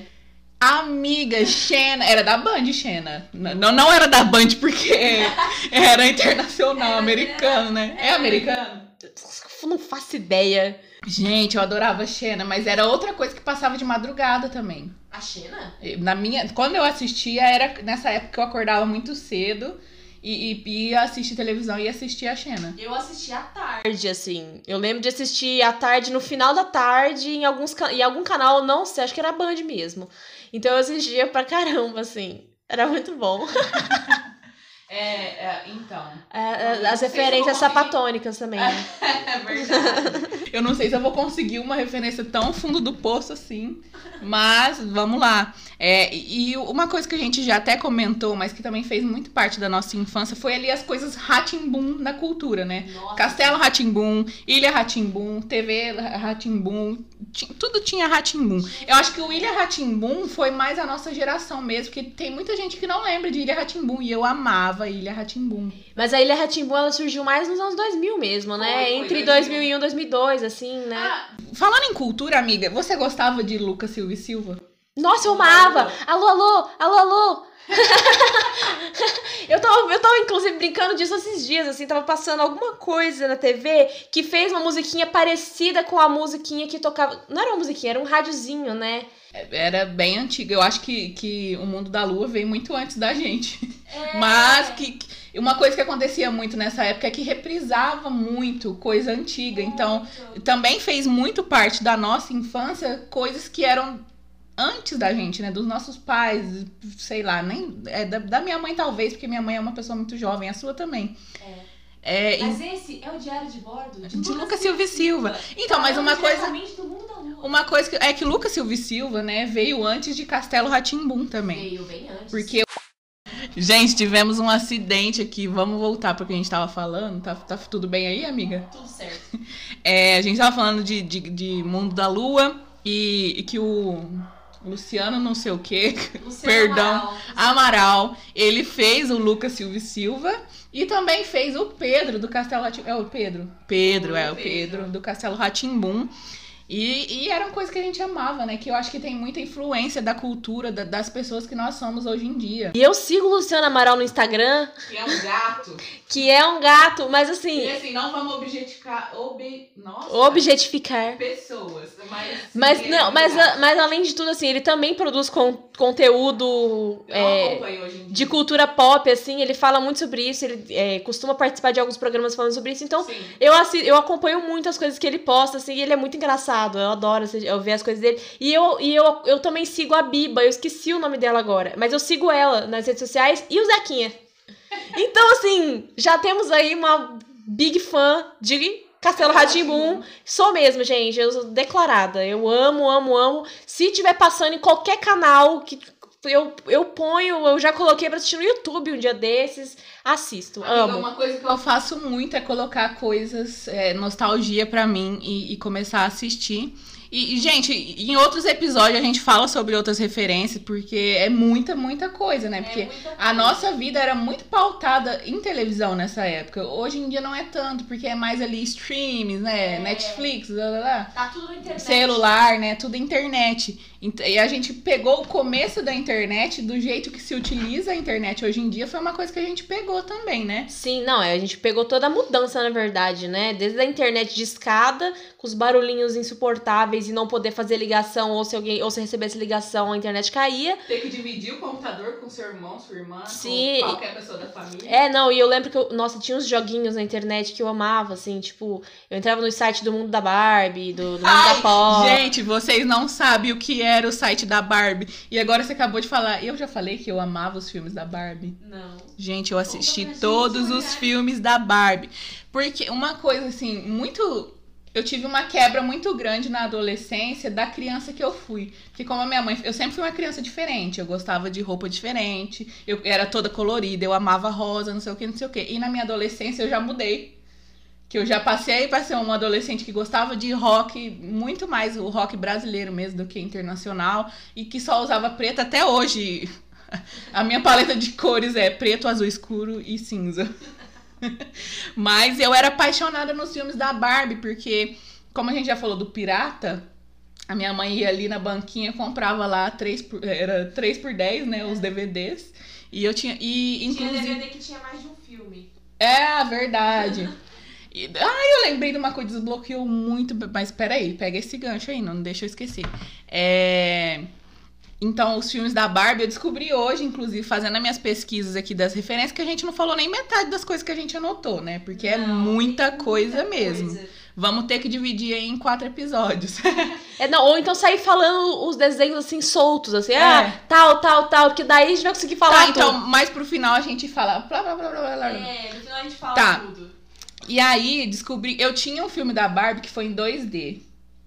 Amiga, Xena. Era da Band, Xena. Não, não era da Band porque era internacional, americano, né? É americano? Eu não faço ideia. Gente, eu adorava Xena, mas era outra coisa que passava de madrugada também. A Xena? Na minha, quando eu assistia, era nessa época que eu acordava muito cedo e, e ia assistir televisão e assistia a Xena. Eu assisti à tarde, assim. Eu lembro de assistir à tarde, no final da tarde, em, alguns, em algum canal, não sei, acho que era Band mesmo. Então eu assistia pra caramba, assim. Era muito bom. É, então. É, é, as referências sapatônicas também. né? É verdade. eu não sei se eu vou conseguir uma referência tão fundo do poço assim, mas vamos lá. É, e e uma coisa que a gente já até comentou, mas que também fez muito parte da nossa infância, foi ali as coisas Ratimbum na cultura, né? Castelo Ratimbum, Ilha Ratimbum, TV Ratimbum, tudo tinha Ratimbum. Eu acho que o Ilha Ratimbum foi mais a nossa geração mesmo, porque tem muita gente que não lembra de Ilha Ratimbum e eu amava Ilha Ratimbum. Mas a Ilha Ratimbun, ela surgiu mais nos anos 2000 mesmo, né? Foi, foi, Entre 2000. 2001 e 2002, assim, né? Ah, falando em cultura, amiga, você gostava de Lucas Silva e Silva? Nossa, eu amava! Alô, alô, alô, alô! eu, tava, eu tava, inclusive, brincando disso esses dias, assim, tava passando alguma coisa na TV que fez uma musiquinha parecida com a musiquinha que tocava. Não era uma musiquinha, era um rádiozinho, né? Era bem antiga. Eu acho que, que o mundo da lua veio muito antes da gente. É. Mas que, uma coisa que acontecia muito nessa época é que reprisava muito coisa antiga. Então, também fez muito parte da nossa infância coisas que eram antes da gente, né? Dos nossos pais, sei lá, nem. É, da, da, minha mãe, talvez, porque minha mãe é uma pessoa muito jovem, a sua também. É. É, mas esse é o diário de bordo de, de Lucas Silva e Silva. Então, mas uma coisa. Uma coisa que, é que Lucas Silva e Silva, né, veio antes de Castelo Ratimbum também. Veio bem antes. Porque Gente, tivemos um acidente aqui. Vamos voltar para o que a gente estava falando. Tá, tá tudo bem aí, amiga? Tudo certo. É, a gente estava falando de, de, de, Mundo da Lua e, e que o Luciano não sei o quê, perdão, Amaral. Amaral. ele fez o Lucas Silva e Silva e também fez o Pedro do Castelo Ratimbum. É o Pedro? Pedro, é o Pedro, Pedro do Castelo Ratimbum. E, e era uma coisa que a gente amava, né? Que eu acho que tem muita influência da cultura, da, das pessoas que nós somos hoje em dia. E eu sigo o Luciano Amaral no Instagram. Que é um gato. que é um gato, mas assim. E assim, não vamos objetificar. Ob... Nossa, objetificar. Pessoas. Mas, mas é não, mas, mas além de tudo, assim, ele também produz con conteúdo é, de cultura pop, assim. Ele fala muito sobre isso, ele é, costuma participar de alguns programas falando sobre isso. Então, eu, assim, eu acompanho muito as coisas que ele posta, assim, e ele é muito engraçado engraçado, eu adoro eu ver as coisas dele. E eu, e eu, eu também sigo a Biba, eu esqueci o nome dela agora, mas eu sigo ela nas redes sociais e o Zequinha. Então, assim, já temos aí uma big fã de Castelo Ratimbum. Sou mesmo, gente. Eu sou declarada. Eu amo, amo, amo. Se tiver passando em qualquer canal que eu, eu ponho, eu já coloquei pra assistir no YouTube um dia desses. Assisto, Amiga, amo. Uma coisa que eu faço muito é colocar coisas, é, nostalgia para mim e, e começar a assistir. E, gente, em outros episódios a gente fala sobre outras referências, porque é muita, muita coisa, né? É porque é a nossa vida era muito pautada em televisão nessa época. Hoje em dia não é tanto, porque é mais ali streams, né? É. Netflix, blá, blá, blá. Tá tudo na internet. Celular, né? Tudo internet. E a gente pegou o começo da internet do jeito que se utiliza a internet hoje em dia, foi uma coisa que a gente pegou também, né? Sim, não, é, a gente pegou toda a mudança, na verdade, né? Desde a internet de escada, com os barulhinhos insuportáveis e não poder fazer ligação, ou se alguém, ou se recebesse ligação, a internet caía. Ter que dividir o computador com seu irmão, sua irmã, Sim. com qualquer pessoa da família. É, não, e eu lembro que, eu, nossa, tinha uns joguinhos na internet que eu amava, assim, tipo, eu entrava no site do mundo da Barbie, do, do mundo Ai, da Pop. Gente, vocês não sabem o que é era o site da Barbie. E agora você acabou de falar. Eu já falei que eu amava os filmes da Barbie. Não. Gente, eu assisti todos os filmes da Barbie. Porque uma coisa assim, muito. Eu tive uma quebra muito grande na adolescência da criança que eu fui. Porque como a minha mãe, eu sempre fui uma criança diferente, eu gostava de roupa diferente, eu era toda colorida, eu amava rosa, não sei o que, não sei o que. E na minha adolescência eu já mudei que eu já passei para ser uma adolescente que gostava de rock, muito mais o rock brasileiro mesmo do que internacional, e que só usava preto até hoje. A minha paleta de cores é preto, azul escuro e cinza. Mas eu era apaixonada nos filmes da Barbie, porque, como a gente já falou do Pirata, a minha mãe ia ali na banquinha, comprava lá 3 por, era 3 por 10, né, os DVDs. E eu tinha. E, inclusive... Tinha DVD que tinha mais de um filme. É, verdade. Ah, eu lembrei de uma coisa, desbloqueou muito. Mas peraí, pega esse gancho aí, não deixa eu esquecer. É. Então, os filmes da Barbie eu descobri hoje, inclusive, fazendo as minhas pesquisas aqui das referências, que a gente não falou nem metade das coisas que a gente anotou, né? Porque é não, é muita coisa muita mesmo. Coisa. Vamos ter que dividir aí em quatro episódios. é, não, ou então sair falando os desenhos assim soltos, assim, é. ah, tal, tal, tal, que daí a gente vai conseguir falar. Tá, então, mais pro final a gente fala. Blá, blá, blá, blá, blá. É, no final a gente fala tá. tudo. E aí, descobri. Eu tinha um filme da Barbie que foi em 2D.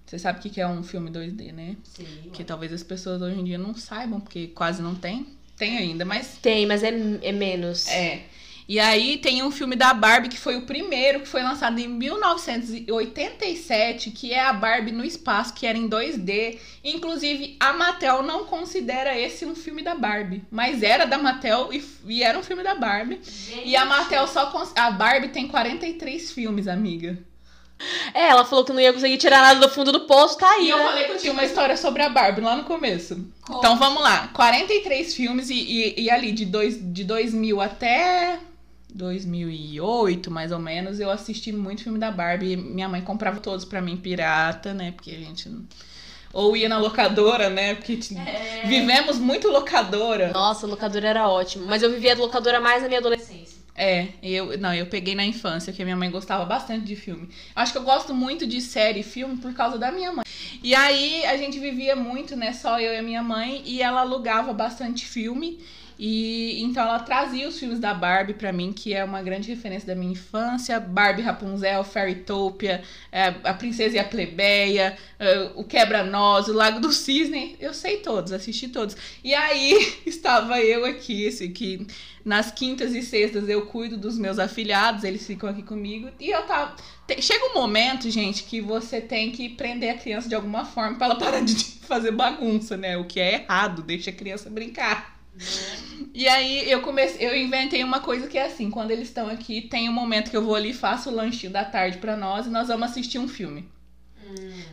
Você sabe o que é um filme 2D, né? Sim. Que talvez as pessoas hoje em dia não saibam, porque quase não tem. Tem ainda, mas. Tem, mas é, é menos. É. E aí tem um filme da Barbie que foi o primeiro, que foi lançado em 1987, que é a Barbie no espaço, que era em 2D. Inclusive, a Mattel não considera esse um filme da Barbie, mas era da Mattel e, e era um filme da Barbie. Gente. E a Mattel só a Barbie tem 43 filmes, amiga. É, ela falou que não ia conseguir tirar nada do fundo do poço, tá aí. E eu né? falei que eu tinha uma história sobre a Barbie lá no começo. Então vamos lá. 43 filmes e, e, e ali de, dois, de 2000 até 2008, mais ou menos, eu assisti muito filme da Barbie. Minha mãe comprava todos pra mim pirata, né? Porque a gente não... Ou ia na locadora, né? Porque t- É. vivemos muito locadora. Nossa, locadora era ótimo. Mas eu vivia de locadora mais na minha adolescência. É, eu não, eu peguei na infância, que a minha mãe gostava bastante de filme. Acho que eu gosto muito de série e filme por causa da minha mãe. E aí a gente vivia muito, né, só eu e a minha mãe, e ela alugava bastante filme. E então ela trazia os filmes da Barbie pra mim, que é uma grande referência da minha infância. Barbie, Rapunzel, Fairytopia, é, A Princesa e a Plebeia, é, O Quebra-Nós, O Lago do Cisne. Eu sei todos, assisti todos. E aí estava eu aqui, esse que nas quintas e sextas eu cuido dos meus afilhados, eles ficam aqui comigo. E eu tava. Chega um momento, gente, que você tem que prender a criança de alguma forma pra ela parar de fazer bagunça, né? O que é errado, deixa a criança brincar. E aí eu comecei, eu inventei uma coisa que é assim, quando eles estão aqui, tem um momento que eu vou ali, faço o lanchinho da tarde pra nós e nós vamos assistir um filme.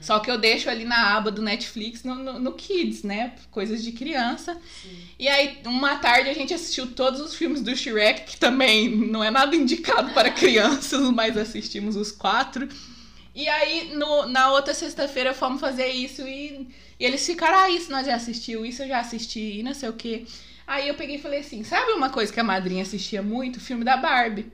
Só que eu deixo ali na aba do Netflix, no, no, no Kids, né? Coisas de criança. E aí, uma tarde a gente assistiu todos os filmes do Shrek, que também não é nada indicado para crianças, mas assistimos os quatro. E aí, no, na outra sexta-feira, fomos fazer isso e, e eles ficaram, ah, isso nós já assistiu, isso eu já assisti, e não sei o quê. Aí eu peguei e falei assim, sabe uma coisa que a madrinha assistia muito? O filme da Barbie.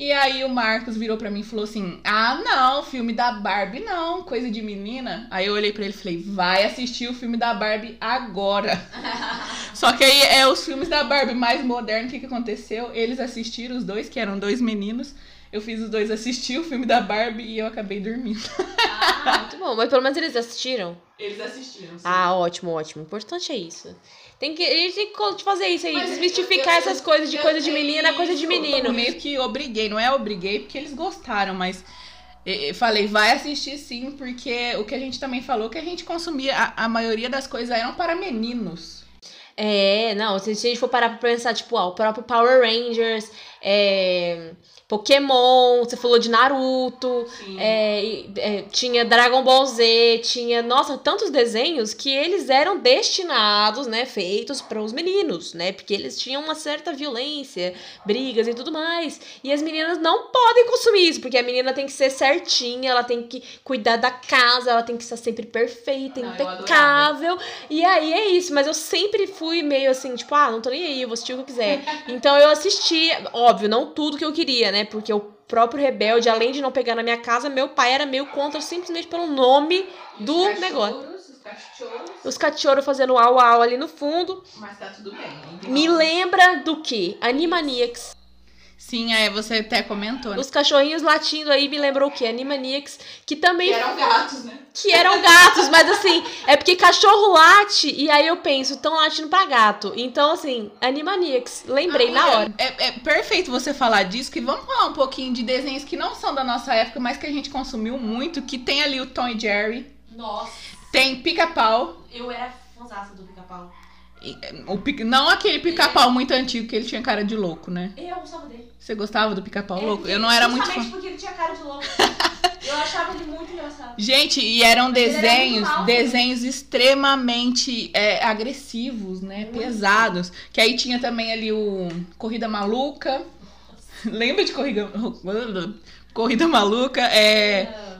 E aí o Marcos virou pra mim e falou assim: Ah, não, filme da Barbie não, coisa de menina. Aí eu olhei pra ele e falei: Vai assistir o filme da Barbie agora. Só que aí é os filmes da Barbie mais modernos. O que, que aconteceu? Eles assistiram os dois, que eram dois meninos. Eu fiz os dois assistir o filme da Barbie e eu acabei dormindo. Ah, muito bom. Mas pelo menos eles assistiram. Eles assistiram. Ah, ótimo, ótimo. O importante é isso. Tem que, a gente tem que fazer isso aí, Mas desmistificar eu- essas eu- coisas de coisa de menina, coisa de menino. Eu meio que obriguei, não é obriguei porque eles gostaram, mas falei, vai assistir sim, porque o que a gente também falou que a gente consumia, a, a maioria das coisas eram para meninos. É, não, se a gente for parar pra pensar, tipo, ó, o próprio Power Rangers, é, Pokémon, você falou de Naruto, é, é, tinha Dragon Ball Z, tinha, nossa, tantos desenhos que eles eram destinados, né, feitos para os meninos, né, porque eles tinham uma certa violência, brigas e tudo mais. E as meninas não podem consumir isso, porque a menina tem que ser certinha, ela tem que cuidar da casa, ela tem que estar sempre perfeita, Não, impecável. E aí é isso, mas eu sempre fui meio assim, tipo, ah, não tô nem aí, eu vou assistir o que eu quiser. Então eu assisti, óbvio, não tudo que eu queria, né? Porque o próprio Rebelde, além de não pegar na minha casa, meu pai era meio contra simplesmente pelo nome do negócio. Os cachorros, Os cachorros fazendo au au ali no fundo. mas tá tudo bem. Me lembra do que? Animaniacs. Sim, é, você até comentou, né? Os cachorrinhos latindo aí me lembrou o que? Animaniacs, que também eram gatos, né? Que eram gatos, mas assim, é porque cachorro late e aí eu penso, tão latindo pra gato. Então, assim, Animaniacs, lembrei na hora. É, é perfeito você falar disso, que vamos falar um pouquinho de desenhos que não são da nossa época, mas que a gente consumiu muito, que tem ali o Tom e Jerry, Nossa, tem Pica-Pau, eu era fãzaça do pica-pau. É, o pica- não aquele Pica-Pau muito antigo, que ele tinha cara de louco, né? Eu gostava dele. Você gostava do Pica-Pau É, louco? Eu não era muito fã. porque ele tinha cara de louco. eu achava ele muito engraçado. Gente, e eram Mas ele era desenhos, muito né? desenhos extremamente é, agressivos, né? Pesados. Que aí tinha também ali o Corrida Maluca. Lembra de Corrida, Corrida Maluca? É.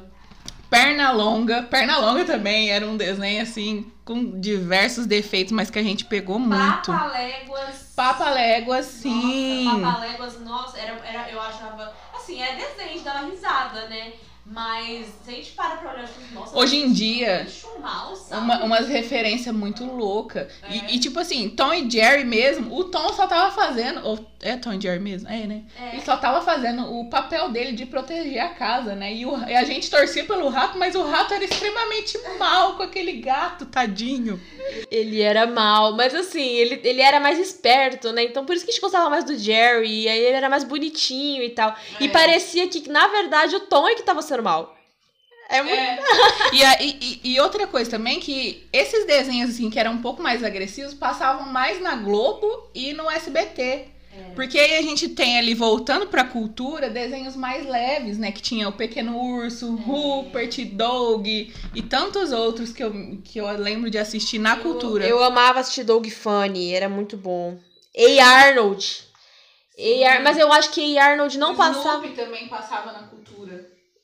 Perna Longa. Perna Longa também era um desenho assim, com diversos defeitos, mas que a gente pegou muito. Papaléguas. Papaléguas, sim. Nossa, Papaléguas, nossa, era, era, eu achava. Assim, é desenho, dava risada, né? Mas se a gente para pra olhar, tipo, nossa. Hoje em dia, bicho mal? Uma, umas referências muito louca. É. E, e, tipo assim, Tom e Jerry mesmo, o Tom só tava fazendo. Ou, é Tom e Jerry mesmo? É, né? É. Ele só tava fazendo o papel dele de proteger a casa, né? E, o- e a gente torcia pelo rato, mas o rato era extremamente mal com aquele gato, tadinho. Ele era mal, mas assim, ele, ele era mais esperto, né? Então por isso que a gente gostava mais do Jerry, e aí ele era mais bonitinho e tal. E É. parecia que, na verdade, o Tom é que tava sendo mal. É muito. E, a- e, e- e outra coisa também, que esses desenhos, assim, que eram um pouco mais agressivos, passavam mais na Globo e no SBT. Porque aí a gente tem ali, voltando pra cultura, desenhos mais leves, né? Que tinha o Pequeno Urso, Rupert, Doug e tantos outros que eu, que eu lembro de assistir na cultura. Eu amava assistir Dog Funny, era muito bom. Ei Arnold. Ei Ar... Mas eu acho que Ei Arnold não o passava. Snoopy também passava na cultura.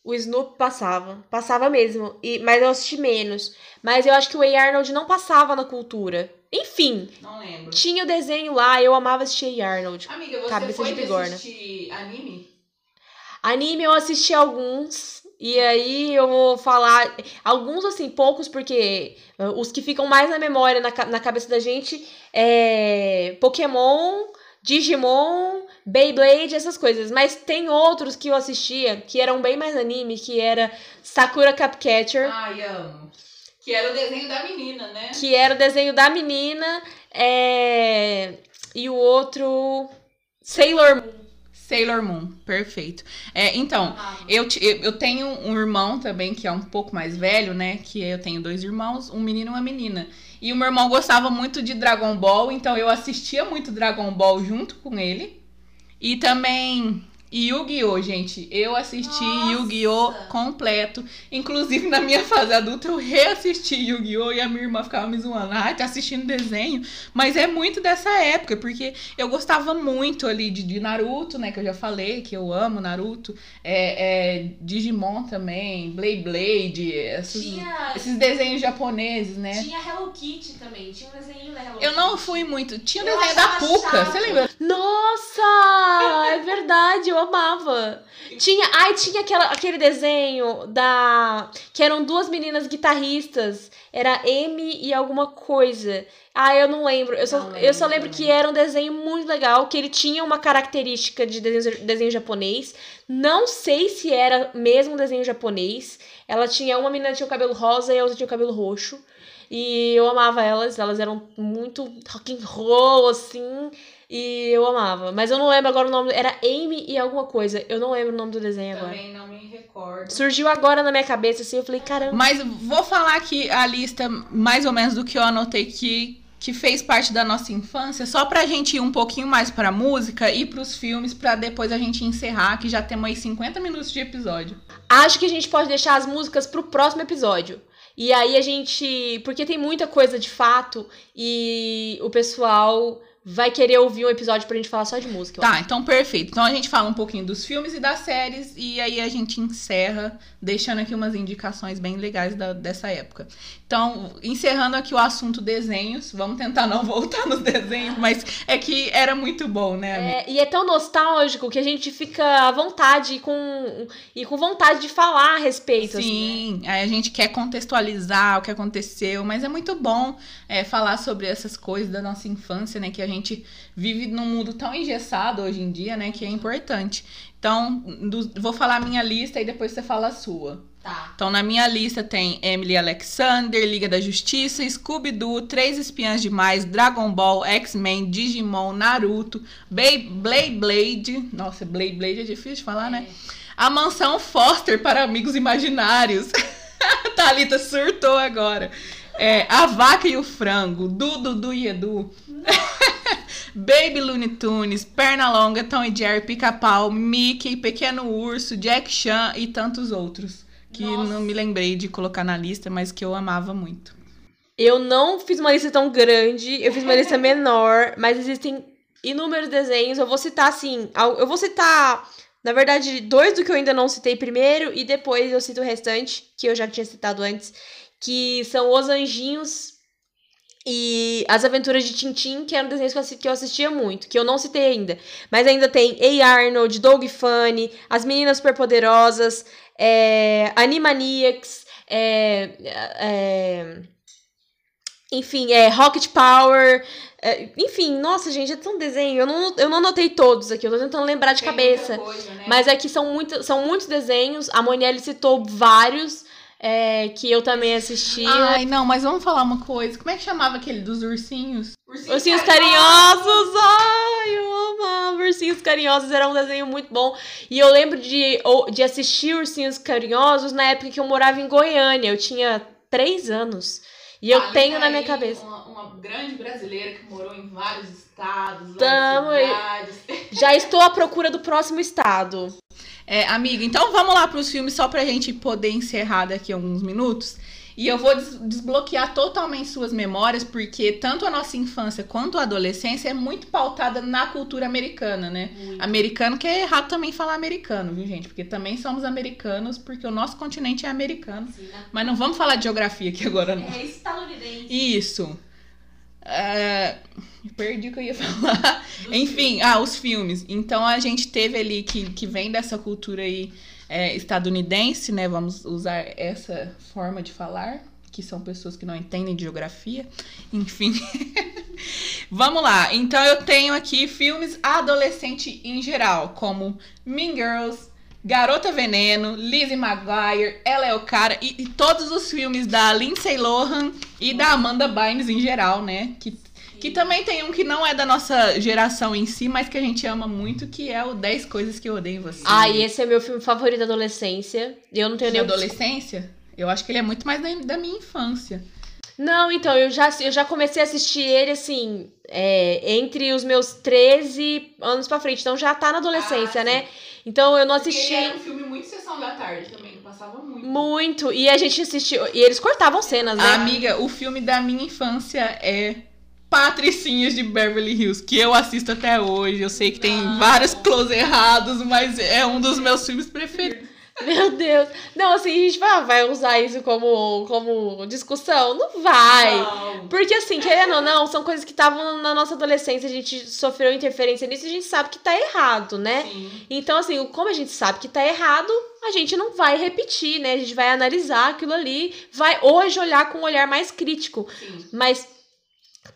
O Snoop passava. Passava mesmo. E... Mas eu assisti menos. Mas eu acho que o Ei Arnold não passava na cultura. Enfim, Não lembro. tinha o desenho lá, eu amava assistir Ei Arnold. Amiga, você Cabeça foi de bigorna. assistir anime? Anime eu assisti alguns. E aí eu vou falar. Alguns, assim, poucos, porque uh, os que ficam mais na memória, na, na cabeça da gente, é Pokémon, Digimon, Beyblade, essas coisas. Mas tem outros que eu assistia que eram bem mais anime, que era Sakura Capcatcher. Ai, amo. Que era o desenho da menina, né? que era o desenho da menina, é... e o outro Sailor Moon. Sailor Moon, perfeito. É, então, eu, ti- eu eu tenho um irmão também que é um pouco mais velho, né? Que eu tenho dois irmãos, um menino e uma menina. E o meu irmão gostava muito de Dragon Ball, então eu assistia muito Dragon Ball junto com ele. E também Yu-Gi-Oh, gente. Eu assisti! Yu-Gi-Oh completo. Inclusive, na minha fase adulta, eu reassisti Yu-Gi-Oh! e a minha irmã ficava me zoando. Ai, tá assistindo desenho. Mas é muito dessa época, porque eu gostava muito ali de, de Naruto, né? Que eu já falei, que eu amo Naruto. É, é, Digimon também, Blade Blade, esses, Tinha, esses desenhos japoneses, né? tinha Hello Kitty também. Tinha um desenho da Hello Eu não Kitty. fui muito. Tinha o Eu desenho da Puka, chato. você lembra? Nossa, é verdade, eu amava. Tinha, ai, tinha aquela, aquele desenho da que eram duas meninas guitarristas, era Amy e alguma coisa. Ah, eu não lembro. Eu só, Não eu só lembro lembro que era um desenho muito legal, que ele tinha uma característica de desenho, desenho japonês. Não sei se era mesmo um desenho japonês. Ela tinha uma menina tinha o cabelo rosa e a outra tinha o cabelo roxo. E eu amava elas, elas eram muito rock and roll assim. E eu amava. Mas eu não lembro agora o nome. Era Amy e alguma coisa. Eu não lembro o nome do desenho agora. Também não me recordo. Surgiu agora na minha cabeça, assim, eu falei, caramba. Mas vou falar aqui a lista, mais ou menos, do que eu anotei que, que fez parte da nossa infância, só pra gente ir um pouquinho mais pra música e pros filmes, pra depois a gente encerrar, que já temos aí 50 minutos de episódio. Acho que a gente pode deixar as músicas pro próximo episódio. E aí a gente. Porque tem muita coisa de fato e o pessoal vai querer ouvir um episódio pra gente falar só de música. Tá, então perfeito. Então a gente fala um pouquinho dos filmes e das séries, e aí a gente encerra, deixando aqui umas indicações bem legais da- dessa época. Então, encerrando aqui o assunto desenhos, vamos tentar não voltar nos desenhos, mas é que era muito bom, né, amiga? É, e é tão nostálgico que a gente fica à vontade e com, e com vontade de falar a respeito. assim, né? Sim, aí a gente quer contextualizar o que aconteceu, mas é muito bom é, falar sobre essas coisas da nossa infância, né? Que a gente vive num mundo tão engessado hoje em dia, né? Que é importante. Então, do- vou falar a minha lista e depois você fala a sua. Tá. Então, na minha lista tem Emily Alexander, Liga da Justiça, Scooby-Doo, Três Espiãs Demais, Dragon Ball, X-Men, Digimon, Naruto, Blade Blade. Nossa, Blade Blade é difícil de falar, né? A Mansão Foster para Amigos Imaginários. Thalita surtou agora. É, a Vaca e o Frango, Dudu, Dudu e Edu. Baby Looney Tunes, Pernalonga, Tom e Jerry, Pica-Pau, Mickey, Pequeno Urso, Jack Chan e tantos outros. Que Nossa. não me lembrei de colocar na lista, mas que eu amava muito. Eu não fiz uma lista tão grande, eu fiz uma lista menor, mas existem inúmeros desenhos. Eu vou citar, assim, eu vou citar, na verdade, dois do que eu ainda não citei primeiro, e depois eu cito o restante, que eu já tinha citado antes, que são Os Anjinhos e As Aventuras de Tintim, que eram desenhos que eu assi- que eu assistia muito, que eu não citei ainda. Mas ainda tem Ei Arnold, Doug Funny, As Meninas Superpoderosas, é, Animaniacs, é, é, enfim, é Rocket Power. é, enfim, nossa, gente, é tão desenho. Eu não, eu não anotei todos aqui, eu tô tentando lembrar de cabeça. né? Mas é que são, muito, são muitos desenhos. A Monielle citou vários é, que eu também assisti. Ai, não, mas vamos falar uma coisa. Como é que chamava aquele dos ursinhos? Ursinhos Carinhosos! Ai, eu amava! Ursinhos Carinhosos era um desenho muito bom. E eu lembro de, de assistir Ursinhos Carinhosos na época que eu morava em Goiânia. Eu tinha três anos. E eu Ali tenho na minha cabeça. Uma, uma grande brasileira que morou em vários estados, Tamo aí. várias cidades. Já estou à procura do próximo estado. É, amiga, então vamos lá pros filmes só pra gente poder encerrar daqui a alguns minutos. E eu vou des- desbloquear totalmente suas memórias, porque tanto a nossa infância quanto a adolescência é muito pautada na cultura americana, né? Muito. Americano que é errado também falar americano, viu, gente? Porque também somos americanos, porque o nosso continente é americano. Assim, né? Mas não vamos falar de geografia aqui agora, não. É estadunidense. Isso. É, perdi o que eu ia falar. Enfim, ah, os filmes. Então a gente teve ali que, que vem dessa cultura aí é, estadunidense, né? Vamos usar essa forma de falar, que são pessoas que não entendem de geografia. Enfim. Vamos lá. Então eu tenho aqui filmes adolescente em geral, como Mean Girls, Garota Veneno, Lizzie McGuire, Ela é o Cara e, e todos os filmes da Lindsay Lohan e da Amanda Bynes em geral, né? Que, que também tem um que não é da nossa geração em si, mas que a gente ama muito, que é o 10 Coisas que eu odeio em você. Ah, e esse é meu filme favorito da adolescência. Eu não tenho da nem. adolescência? Eu acho que ele é muito mais da, da minha infância. Não, então, eu já, eu já comecei a assistir ele, assim, é, entre os meus 13 anos pra frente. Então já tá na adolescência, Ah, né? Então eu não Porque assisti ele era um filme muito sessão da tarde também, passava muito. muito. E a gente assistiu. E eles cortavam cenas, né? Amiga, o filme da minha infância é Patricinhas de Beverly Hills, que eu assisto até hoje. Eu sei que tem Não. vários close errados, mas é um dos meus filmes preferidos. Meu Deus. Não, assim, a gente vai, vai usar isso como, como discussão? Não vai. Não. Porque, assim, querendo ou não, são coisas que estavam na nossa adolescência, a gente sofreu interferência nisso e a gente sabe que tá errado, né? Sim. Então, assim, como a gente sabe que tá errado, a gente não vai repetir, né? A gente vai analisar aquilo ali, vai hoje olhar com um olhar mais crítico. Sim. Mas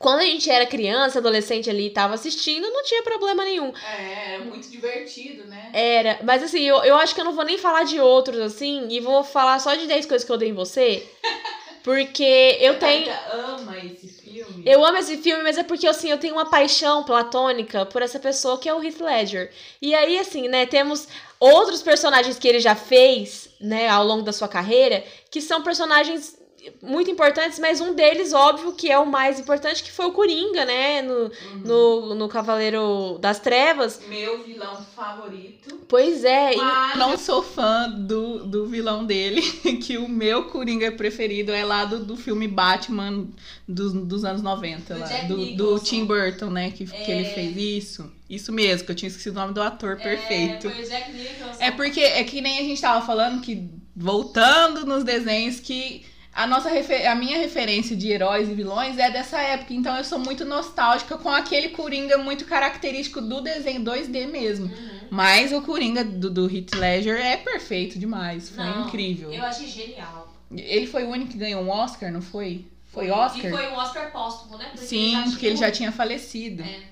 quando a gente era criança, adolescente ali e tava assistindo, não tinha problema nenhum. É, é muito divertido, né? Era. Mas assim, eu, eu acho que eu não vou nem falar de outros, assim, e vou falar só de 10 coisas que eu odeio em você. Porque eu tenho. ama esse filme. Eu amo esse filme, mas é porque, assim, eu tenho uma paixão platônica por essa pessoa que é o Heath Ledger. E aí, assim, né, temos outros personagens que ele já fez, né, ao longo da sua carreira, que são personagens muito importantes, mas um deles, óbvio, que é o mais importante, que foi o Coringa, né, no, Uhum. no, no Cavaleiro das Trevas. Meu vilão favorito. Pois é, e- Mas não sou fã do, do vilão dele, que o meu Coringa preferido é lá do, do filme Batman dos, dos anos 90, Do lá, do, do. Tim Burton, né? Que, que ele É. fez isso. Isso mesmo, que eu tinha esquecido o nome do ator perfeito. É, foi o Jack Nicholson. É porque é que nem a gente tava falando que, voltando nos desenhos, que a nossa a minha referência de heróis e vilões é dessa época. Então eu sou muito nostálgica com aquele Coringa muito característico do desenho 2D mesmo. Uhum. Mas o Coringa do, do Heath Ledger é perfeito demais. Foi Não, incrível. Eu achei genial. Ele foi o único que ganhou um Oscar, não foi? Foi E Oscar? foi um Oscar póstumo, né? Porque Sim, já porque ele já tinha- tinha falecido. É.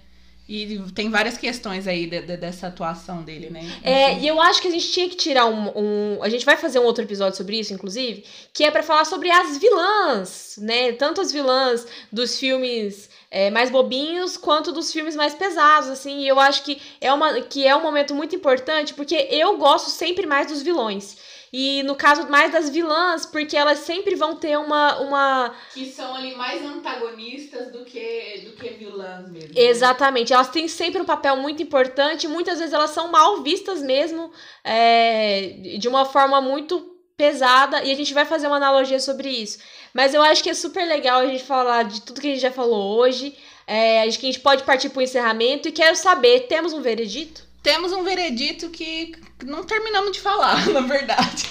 E tem várias questões aí de- de- dessa atuação dele, né? É, e eu acho que a gente tinha que tirar um, um- A gente vai fazer um outro episódio sobre isso, inclusive, que é pra falar sobre as vilãs, né? Tanto as vilãs dos filmes é, mais bobinhos quanto dos filmes mais pesados, assim. E eu acho que é, uma, que é um momento muito importante, porque eu gosto sempre mais dos vilões. E no caso mais das vilãs, porque elas sempre vão ter uma. uma Que são ali mais antagonistas do que, do que vilãs mesmo. Exatamente, elas têm sempre um papel muito importante, muitas vezes elas são mal vistas mesmo, é, de uma forma muito pesada, e a gente vai fazer uma analogia sobre isso. Mas eu acho que é super legal a gente falar de tudo que a gente já falou hoje, é, acho que a gente pode partir para o encerramento, e quero saber, temos um veredito? Temos um veredito que não terminamos de falar, na verdade.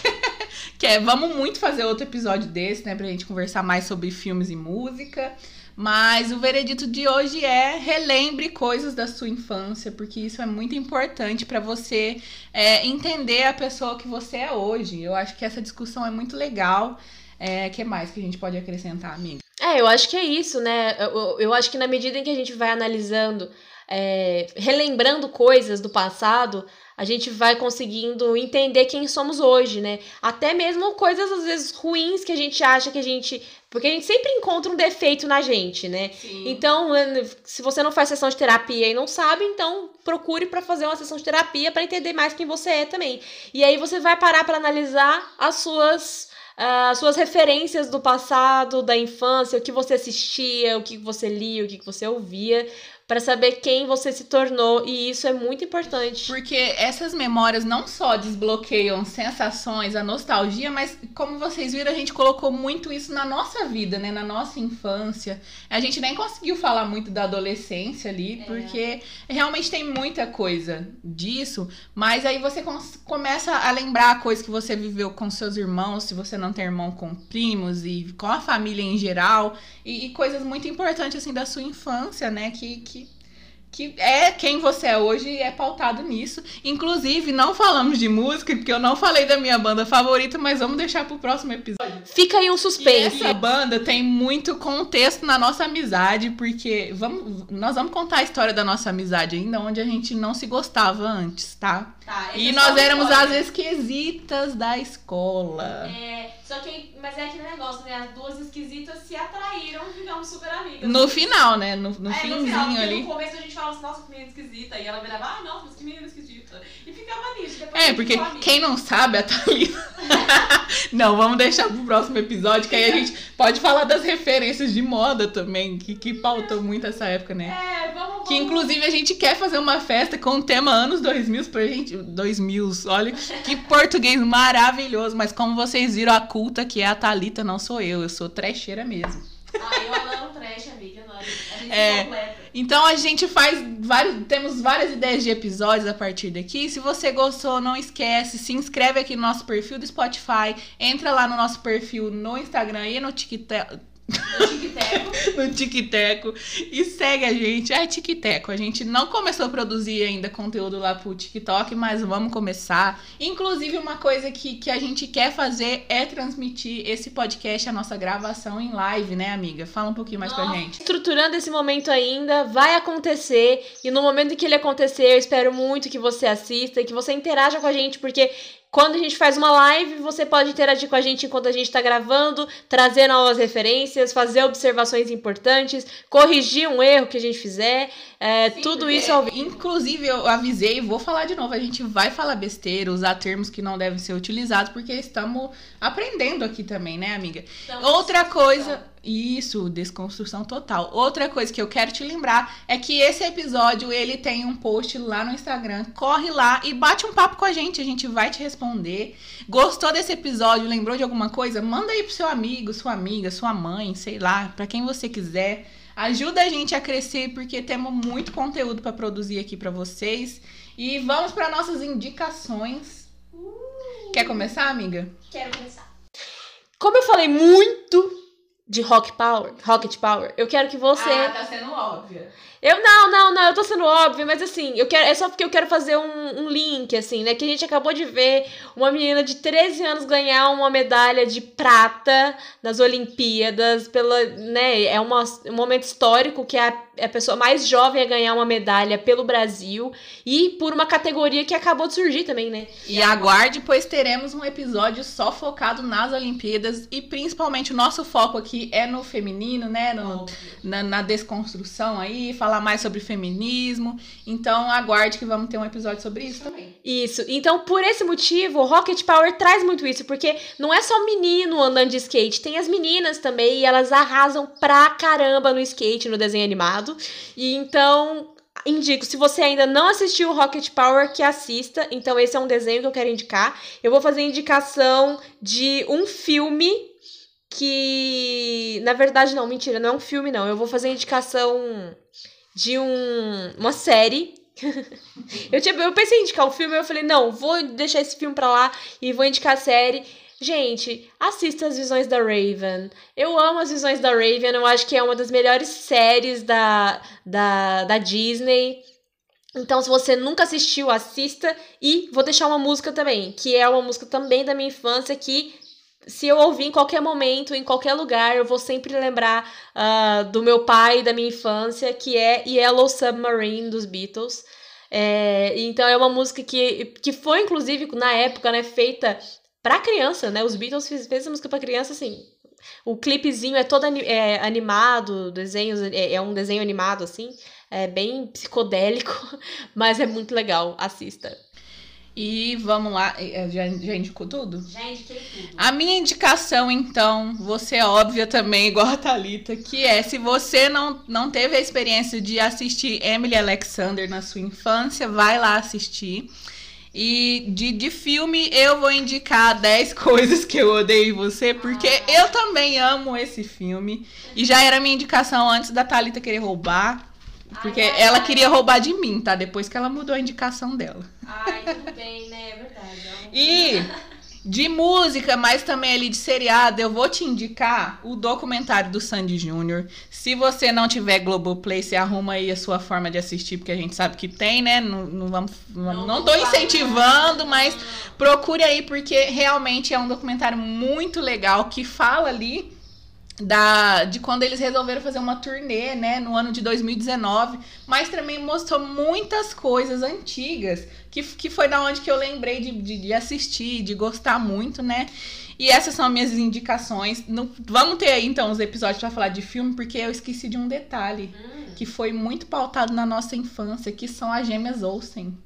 que é, vamos muito fazer outro episódio desse, né? Pra gente conversar mais sobre filmes e música. Mas o veredito de hoje é relembre coisas da sua infância, porque isso é muito importante pra você é, entender a pessoa que você é hoje. Eu acho que essa discussão é muito legal. É, que mais que a gente pode acrescentar, amiga? É, eu acho que é isso, né? Eu- eu acho que na medida em que a gente vai analisando, é, relembrando coisas do passado, a gente vai conseguindo entender quem somos hoje, né? Até mesmo coisas às vezes ruins que a gente acha que a gente. Porque a gente sempre encontra um defeito na gente, né? Sim. Então, se você não faz sessão de terapia e não sabe, então procure pra fazer uma sessão de terapia pra entender mais quem você é também. E aí você vai parar pra analisar as suas uh, suas referências do passado, da infância, o que você assistia, o que você lia, o que você ouvia para saber quem você se tornou e isso é muito importante. Porque essas memórias não só desbloqueiam sensações, a nostalgia, mas como vocês viram, a gente colocou muito isso na nossa vida, né, na nossa infância. A gente nem conseguiu falar muito da adolescência ali, é. porque realmente tem muita coisa disso, mas aí você começa a lembrar coisas que você viveu com seus irmãos, se você não tem irmão com primos e com a família em geral, e, e coisas muito importantes assim da sua infância, né, que, que que é quem você é hoje e é pautado nisso. Inclusive, não falamos de música, porque eu não falei da minha banda favorita, mas vamos deixar pro próximo episódio. Fica aí um suspense. E essa banda tem muito contexto na nossa amizade, porque vamos, nós vamos contar a história da nossa amizade ainda, onde a gente não se gostava antes, tá? Tá, e é nós éramos as esquisitas da escola. É, só que, mas é aquele negócio, né? As duas esquisitas se atraíram e ficamos super amigas. No final, né? No, no é, finzinho no final, ali. No começo a gente falava assim, nossa, que menina esquisita. E ela virava, ah, nossa, mas que menina esquisita. E ficava nisso. Depois é, porque quem não sabe, a Thalita. não, vamos deixar pro próximo episódio, que aí a gente pode falar das referências de moda também, que, que pautam muito essa época, né? É, vamos, vamos. Que inclusive a gente quer fazer uma festa com o tema anos 2000 pra gente 2000, olha que português maravilhoso. Mas como vocês viram, a culta que é a Thalita não sou eu, eu sou trecheira mesmo. Ah, eu adoro trash, amiga. A gente é, então a gente faz vários. Temos várias ideias de episódios a partir daqui. Se você gostou, não esquece, se inscreve aqui no nosso perfil do Spotify, entra lá no nosso perfil no Instagram e no TikTok no TikTeco. no TikTeco. E segue a gente. É TikTeco. A gente não começou a produzir ainda conteúdo lá pro TikTok, mas vamos começar. Inclusive, uma coisa que, que a gente quer fazer é transmitir esse podcast, a nossa gravação em live, né, amiga? Fala um pouquinho mais Nossa. pra gente. Estruturando esse momento ainda, vai acontecer. E no momento que ele acontecer, eu espero muito que você assista e que você interaja com a gente, porque quando a gente faz uma live, você pode interagir com a gente enquanto a gente está gravando, trazer novas referências, fazer observações importantes, corrigir um erro que a gente fizer. É, Sim, tudo isso ao Inclusive, eu avisei, vou falar de novo, a gente vai falar besteira, usar termos que não devem ser utilizados, porque estamos aprendendo aqui também, né, amiga? Então, Outra coisa. Isso, desconstrução total. Outra coisa que eu quero te lembrar é que esse episódio ele tem um post lá no Instagram. Corre lá e bate um papo com a gente, a gente vai te responder. Gostou desse episódio? Lembrou de alguma coisa? Manda aí pro seu amigo, sua amiga, sua mãe, sei lá, para quem você quiser. Ajuda a gente a crescer porque temos muito conteúdo para produzir aqui para vocês. E vamos para nossas indicações. Uh. Quer começar, amiga? Quero começar. Como eu falei muito de Rock Power, Rocket Power, eu quero que você. Ah, tá sendo óbvia. Eu não, não, não, eu tô sendo óbvio, mas assim, eu quero, é só porque eu quero fazer um, um link, assim, né? Que a gente acabou de ver uma menina de 13 anos ganhar uma medalha de prata nas Olimpíadas, pela, né? É uma, um momento histórico que a, a pessoa mais jovem a ganhar uma medalha pelo Brasil e por uma categoria que acabou de surgir também, né? E aguarde, pois teremos um episódio só focado nas Olimpíadas e principalmente o nosso foco aqui é no feminino, né? No, na, na desconstrução aí, falar mais sobre feminismo. Então aguarde que vamos ter um episódio sobre isso também. Isso. Então, por esse motivo, o Rocket Power traz muito isso, porque não é só menino andando de skate, tem as meninas também, e elas arrasam pra caramba no skate, no desenho animado. E então, indico, se você ainda não assistiu o Rocket Power, que assista. Então, esse é um desenho que eu quero indicar. Eu vou fazer indicação de um filme que. Na verdade, não, mentira, não é um filme, não. Eu vou fazer indicação de um, uma série. eu, tinha, eu pensei em indicar o filme, eu falei, não, vou deixar esse filme pra lá e vou indicar a série. Gente, assista as visões da Raven. Eu amo as visões da Raven, eu acho que é uma das melhores séries da, da, da Disney. Então, se você nunca assistiu, assista. E vou deixar uma música também, que é uma música também da minha infância, que se eu ouvir em qualquer momento, em qualquer lugar, eu vou sempre lembrar uh, do meu pai, da minha infância, que é Yellow Submarine dos Beatles. É, então é uma música que, que foi, inclusive, na época, né, feita para criança, né? Os Beatles fez, fez essa música para criança, assim. O clipezinho é todo é, animado, desenhos, é, é um desenho animado, assim. É bem psicodélico, mas é muito legal. Assista. E vamos lá, eh, já, já indicou tudo? Já indiquei tudo. A minha indicação, então, você é óbvia também, igual a Thalita, que é se você não, não teve a experiência de assistir Emily Alexander na sua infância, vai lá assistir. E de, de filme, eu vou indicar 10 coisas que eu odeio em você, porque eu também amo esse filme. E já era minha indicação antes da Thalita querer roubar. Porque Ai, ela ai. queria roubar de mim, tá? Depois que ela mudou a indicação dela. Ai, tudo bem, né? É verdade. não- E de música, mas também ali de seriado, eu vou te indicar o documentário do Sandy Júnior. Se você não tiver Globoplay, você arruma aí a sua forma de assistir, porque a gente sabe que tem, né? Não, não, vamos, não, Não tô incentivando, mas procure aí, porque realmente é um documentário muito legal que fala ali da, de quando eles resolveram fazer uma turnê, né, no ano de 2019, mas também mostrou muitas coisas antigas, que, que foi da onde que eu lembrei de, de, de assistir, de gostar muito, né, e essas são minhas indicações. Não- vamos ter aí, então, os episódios pra falar de filme, porque eu esqueci de um detalhe, Hum, que foi muito pautado na nossa infância, que são as gêmeas Olsen.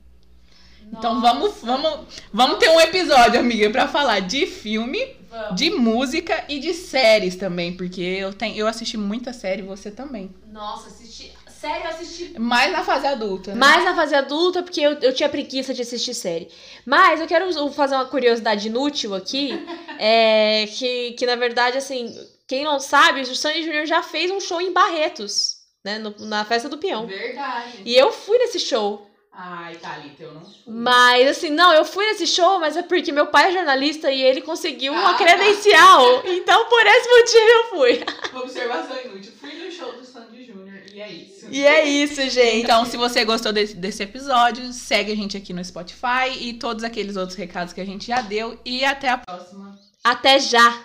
Então nossa. vamos, vamos, vamos ter um episódio, amiga, pra falar de filme, Vamos. de música e de séries também, porque eu tenho, eu assisti muita série, você também. Nossa, assisti. Sério, eu assisti. Mais na fase adulta, né? Mais na fase adulta, porque eu, eu tinha preguiça de assistir série. Mas eu quero fazer uma curiosidade inútil aqui. é, que, que, na verdade, assim, quem não sabe, o Sandy Júnior já fez um show em Barretos, né? no- na festa do peão. Verdade. E eu fui nesse show. Ai, Thalita, eu não fui. Mas, assim, não, eu fui nesse show, mas é porque meu pai é jornalista e ele conseguiu uma Ah. credencial. Então, por esse motivo, eu fui. Observação inútil. Fui no show do Sandy Júnior e é isso. E é isso, gente. Então, se você gostou desse, desse episódio, segue a gente aqui no Spotify e todos aqueles outros recados que a gente já deu. E até a próxima. Até já.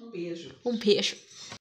Um beijo. Um beijo.